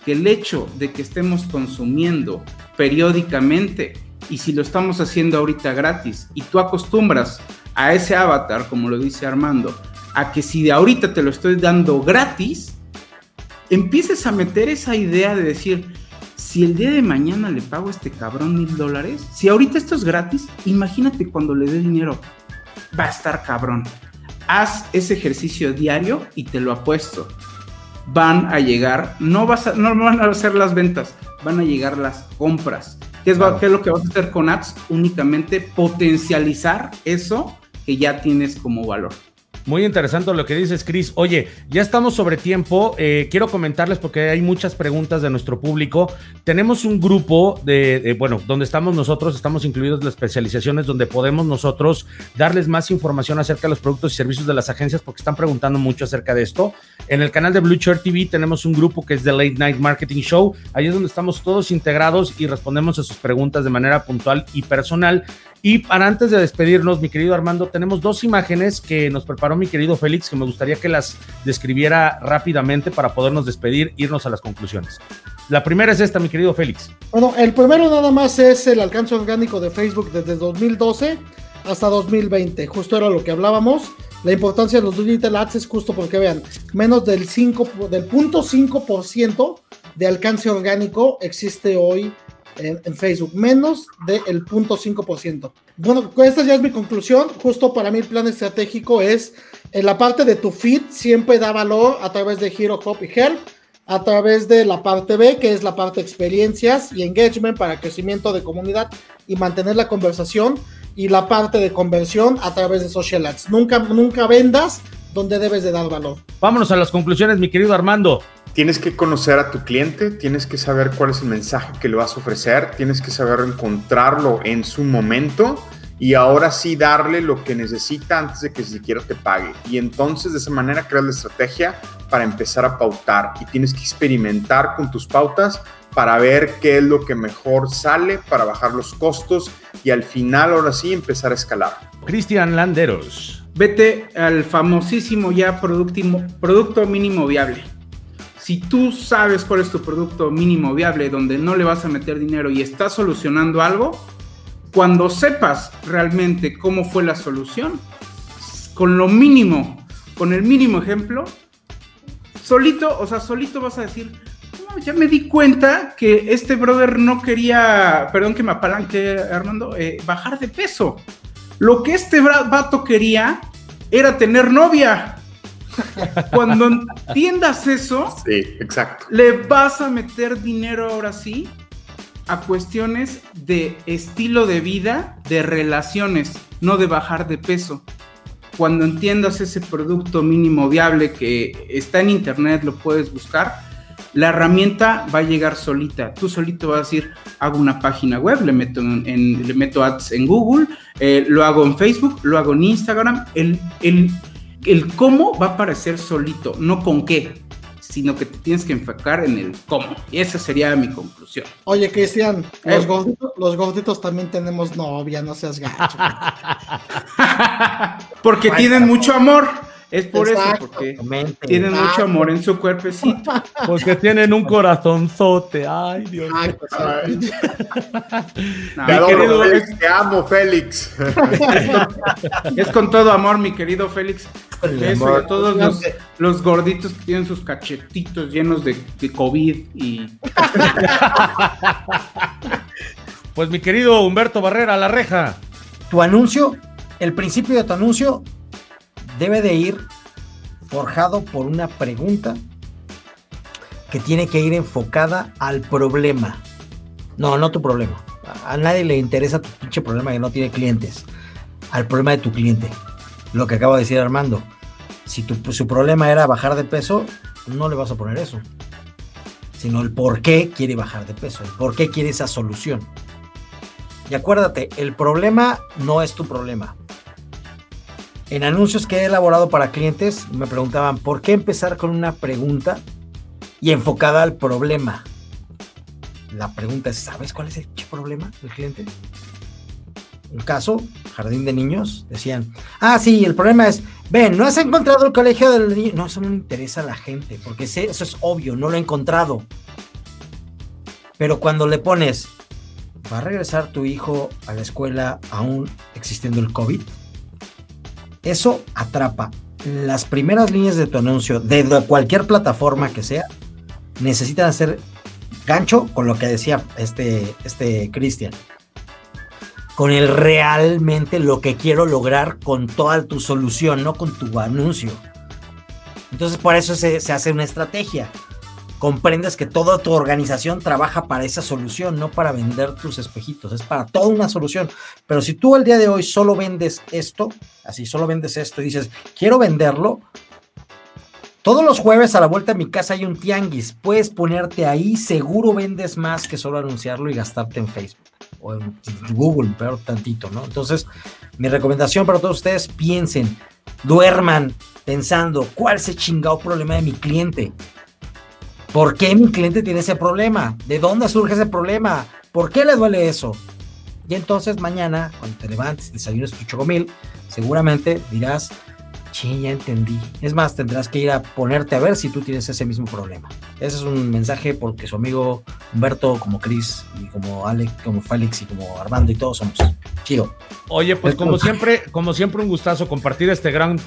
que el hecho de que estemos consumiendo periódicamente y si lo estamos haciendo ahorita gratis y tú acostumbras a ese avatar, como lo dice Armando, a que si de ahorita te lo estoy dando gratis, empieces a meter esa idea de decir, si el día de mañana le pago a este cabrón mil dólares, si ahorita esto es gratis, imagínate cuando le dé dinero, va a estar cabrón. Haz ese ejercicio diario y te lo apuesto van a llegar, no, vas a, no van a ser las ventas, van a llegar las compras. ¿Qué es, ¿Qué es lo que vas a hacer con ads? Únicamente potencializar eso que ya tienes como valor. Muy interesante lo que dices, Chris. Oye, ya estamos sobre tiempo. Eh, quiero comentarles porque hay muchas preguntas de nuestro público. Tenemos un grupo de, bueno, donde estamos nosotros, estamos incluidos las especializaciones, donde podemos nosotros darles más información acerca de los productos y servicios de las agencias porque están preguntando mucho acerca de esto. En el canal de Blue Shirt TV tenemos un grupo que es The Late Night Marketing Show. Ahí es donde estamos todos integrados y respondemos a sus preguntas de manera puntual y personal. Y para antes de despedirnos, mi querido Armando, tenemos dos imágenes que nos preparó mi querido Félix, que me gustaría que las describiera rápidamente para podernos despedir, irnos a las conclusiones. La primera es esta, mi querido Félix. Bueno, el primero nada más es el alcance orgánico de Facebook desde 2012 hasta 2020. Justo era lo que hablábamos. La importancia de los digital ads es justo porque vean, menos del 5, del 0.5% de alcance orgánico existe hoy en, Facebook, menos del 0.5%. Bueno, esta ya es mi conclusión. Justo para mí el plan estratégico es en la parte de tu feed siempre da valor a través de Hero Hop y Help, a través de la parte B, que es la parte experiencias y engagement para crecimiento de comunidad y mantener la conversación, y la parte de conversión a través de social ads. Nunca, nunca vendas donde debes de dar valor. Vámonos a las conclusiones, mi querido Armando. Tienes que conocer a tu cliente, tienes que saber cuál es el mensaje que le vas a ofrecer, tienes que saber encontrarlo en su momento y ahora sí darle lo que necesita antes de que siquiera te pague. Y entonces de esa manera creas la estrategia para empezar a pautar y tienes que experimentar con tus pautas para ver qué es lo que mejor sale, para bajar los costos y al final ahora sí empezar a escalar. Cristian Landeros. Vete al famosísimo ya producto mínimo viable si tú sabes cuál es tu producto mínimo viable, donde no le vas a meter dinero y estás solucionando algo, cuando sepas realmente cómo fue la solución, con lo mínimo, con el mínimo ejemplo, solito, o sea, solito vas a decir, ya me di cuenta que este brother no quería, perdón que me apalanque, Armando, eh, bajar de peso. Lo que este vato quería era tener novia. [laughs] Cuando entiendas eso, Sí, exacto. le vas a meter dinero ahora sí a cuestiones de estilo de vida, de relaciones, no de bajar de peso. Cuando entiendas ese producto mínimo viable que está en internet, lo puedes buscar, la herramienta va a llegar solita. Tú solito vas a decir, hago una página web, le meto, en, en- le meto ads en Google, eh, lo hago en Facebook, lo hago en Instagram. El, el, el cómo va a aparecer solito, no con qué, sino que te tienes que enfocar en el cómo. Y esa sería mi conclusión. Oye, Cristian, Eh. los, gorditos, los gorditos también tenemos novia, no seas gacho. [laughs] Porque Ay, tienen mucho amor. Es por Exacto. eso, porque tienen mucho amor en su cuerpecito. [laughs] Porque tienen un corazonzote. Ay, Dios. Ay, pues, Ay, No, te mi adoro, querido, Félix, te amo, Félix. es con todo amor, mi querido Félix. Eso, y amor. a todos los, los gorditos que tienen sus cachetitos llenos de, de COVID y [laughs] Pues mi querido Humberto Barrera, la reja. tu anuncio, el principio de tu anuncio debe de ir forjado por una pregunta que tiene que ir enfocada al problema. No, no tu problema. A nadie le interesa tu pinche problema que no tiene clientes. Al problema de tu cliente. Lo que acabo de decir Armando. Si tu, su problema era bajar de peso, no le vas a poner eso. Sino el por qué quiere bajar de peso. El por qué quiere esa solución. Y acuérdate, el problema no es tu problema. En anuncios que he elaborado para clientes me preguntaban, ¿por qué empezar con una pregunta y enfocada al problema? La pregunta es, ¿sabes cuál es el problema del cliente? Un caso, jardín de niños, decían, ah, sí, el problema es, ven, no has encontrado el colegio del niño. No, eso no interesa a la gente, porque eso es obvio, no lo he encontrado. Pero cuando le pones, ¿va a regresar tu hijo a la escuela aún existiendo el COVID? Eso atrapa. Las primeras líneas de tu anuncio, de cualquier plataforma que sea, necesitan hacer gancho con lo que decía este, este Cristian. Con el realmente lo que quiero lograr con toda tu solución, no con tu anuncio. Entonces, por eso se hace una estrategia comprendes que toda tu organización trabaja para esa solución, no para vender tus espejitos, es para toda una solución. Pero si tú al día de hoy solo vendes esto, así solo vendes esto y dices, quiero venderlo, todos los jueves a la vuelta a mi casa hay un tianguis, puedes ponerte ahí, seguro vendes más que solo anunciarlo y gastarte en Facebook o en Google, pero tantito, ¿no? Entonces, mi recomendación para todos ustedes, piensen, duerman pensando, ¿cuál es el chingado problema de mi cliente? ¿Por qué mi cliente tiene ese problema? ¿De dónde surge ese problema? ¿Por qué le duele eso? Y entonces mañana, cuando te levantes, desayunes tu chocomil, seguramente dirás, sí, ya entendí. Es más, tendrás que ir a ponerte a ver si tú tienes ese mismo problema. Ese es un mensaje porque su amigo Humberto, como Chris, y como Alex, como Félix y como Armando y todos somos. Chido. Oye, pues como siempre, como siempre un gustazo compartir este gran,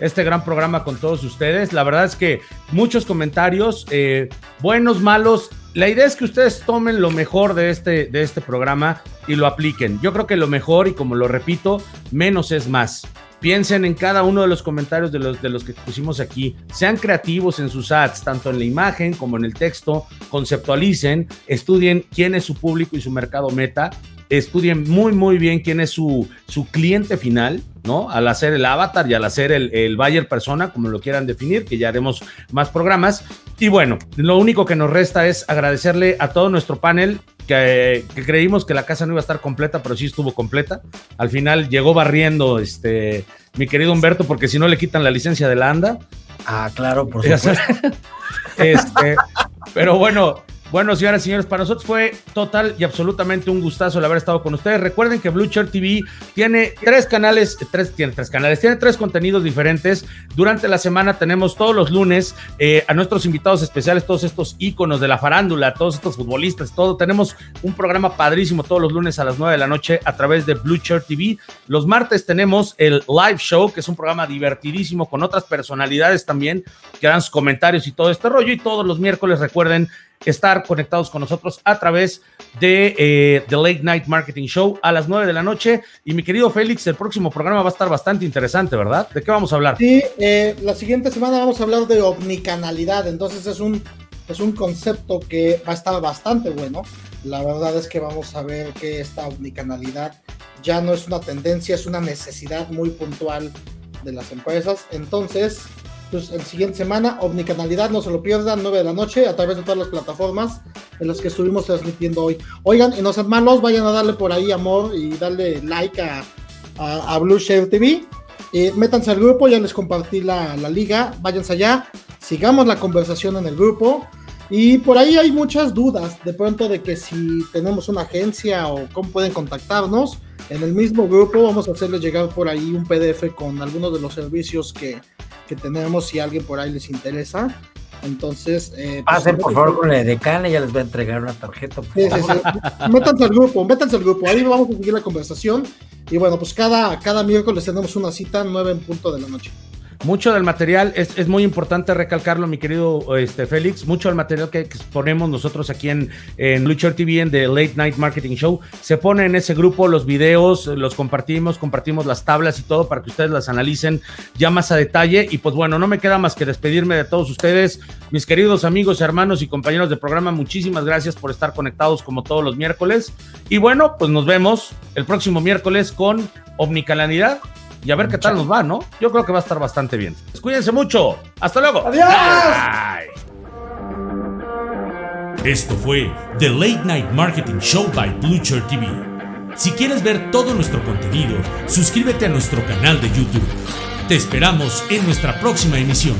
este gran programa con todos ustedes. La verdad es que muchos comentarios, eh, buenos, malos. La idea es que ustedes tomen lo mejor de este, de este programa y lo apliquen. Yo creo que lo mejor, y como lo repito, menos es más. Piensen en cada uno de los comentarios de los, de los que pusimos aquí. Sean creativos en sus ads, tanto en la imagen como en el texto. Conceptualicen, estudien quién es su público y su mercado meta. Estudien muy, muy bien quién es su, su cliente final, ¿no? Al hacer el avatar y al hacer el, el buyer persona, como lo quieran definir, que ya haremos más programas. Y bueno, lo único que nos resta es agradecerle a todo nuestro panel que, que, creímos que la casa no iba a estar completa, pero sí estuvo completa. Al final llegó barriendo este mi querido Humberto, porque si no le quitan la licencia de la ANDA. Ah, claro, por [laughs] supuesto. este, pero bueno, bueno, señoras y señores, para nosotros fue total y absolutamente un gustazo el haber estado con ustedes. Recuerden que Blue Shirt TV tiene tres canales, tres, tiene tres canales, tiene tres contenidos diferentes. Durante la semana tenemos todos los lunes eh, a nuestros invitados especiales, todos estos íconos de la farándula, todos estos futbolistas, todo. Tenemos un programa padrísimo todos los lunes a las 9 de la noche a través de Blue Shirt TV. Los martes tenemos el live show, que es un programa divertidísimo con otras personalidades también que dan sus comentarios y todo este rollo. Y todos los miércoles, recuerden, estar conectados con nosotros a través de eh, The Late Night Marketing Show a las 9 de la noche. Y mi querido Félix, el próximo programa va a estar bastante interesante, ¿verdad? ¿De qué vamos a hablar? Sí, eh, la siguiente semana vamos a hablar de omnicanalidad. Entonces es un, es un concepto que va a estar bastante bueno. La verdad es que vamos a ver que esta omnicanalidad ya no es una tendencia, es una necesidad muy puntual de las empresas. Entonces, pues el siguiente semana, Omnicanalidad, no se lo pierdan, 9 de la noche, a través de todas las plataformas en las que estuvimos transmitiendo hoy. Oigan, y no sean malos, vayan a darle por ahí amor y darle like a, a, Blue Share TV. Eh, métanse al grupo, ya les compartí la, la liga, váyanse allá, sigamos la conversación en el grupo. Y por ahí hay muchas dudas de pronto de que si tenemos una agencia o cómo pueden contactarnos. En el mismo grupo vamos a hacerles llegar por ahí un PDF con algunos de los servicios que, que tenemos si alguien por ahí les interesa. Entonces, eh, pues, pasen por favor con el decana y ya les voy a entregar una tarjeta. Sí, sí, sí. métanse al grupo, métanse al grupo, ahí vamos a seguir la conversación. Y bueno, pues cada, cada miércoles tenemos una cita, nueve en punto de la noche. Mucho del material, es, es, muy importante recalcarlo, mi querido este, Félix, mucho del material que exponemos nosotros aquí en, en TV, en The Late Night Marketing Show, se pone en ese grupo los videos, los compartimos, compartimos las tablas y todo para que ustedes las analicen ya más a detalle. Y pues bueno, no me queda más que despedirme de todos ustedes, mis queridos amigos, hermanos y compañeros de programa, muchísimas gracias por estar conectados como todos los miércoles. Y bueno, pues nos vemos el próximo miércoles con Omnicalanidad y a ver qué tal nos va, ¿no? Yo creo que va a estar bastante bien. Cuídense mucho. Hasta luego. Adiós. Esto fue The Late Night Marketing Show by Blucher TV. Si quieres ver todo nuestro contenido, suscríbete a nuestro canal de YouTube. Te esperamos en nuestra próxima emisión.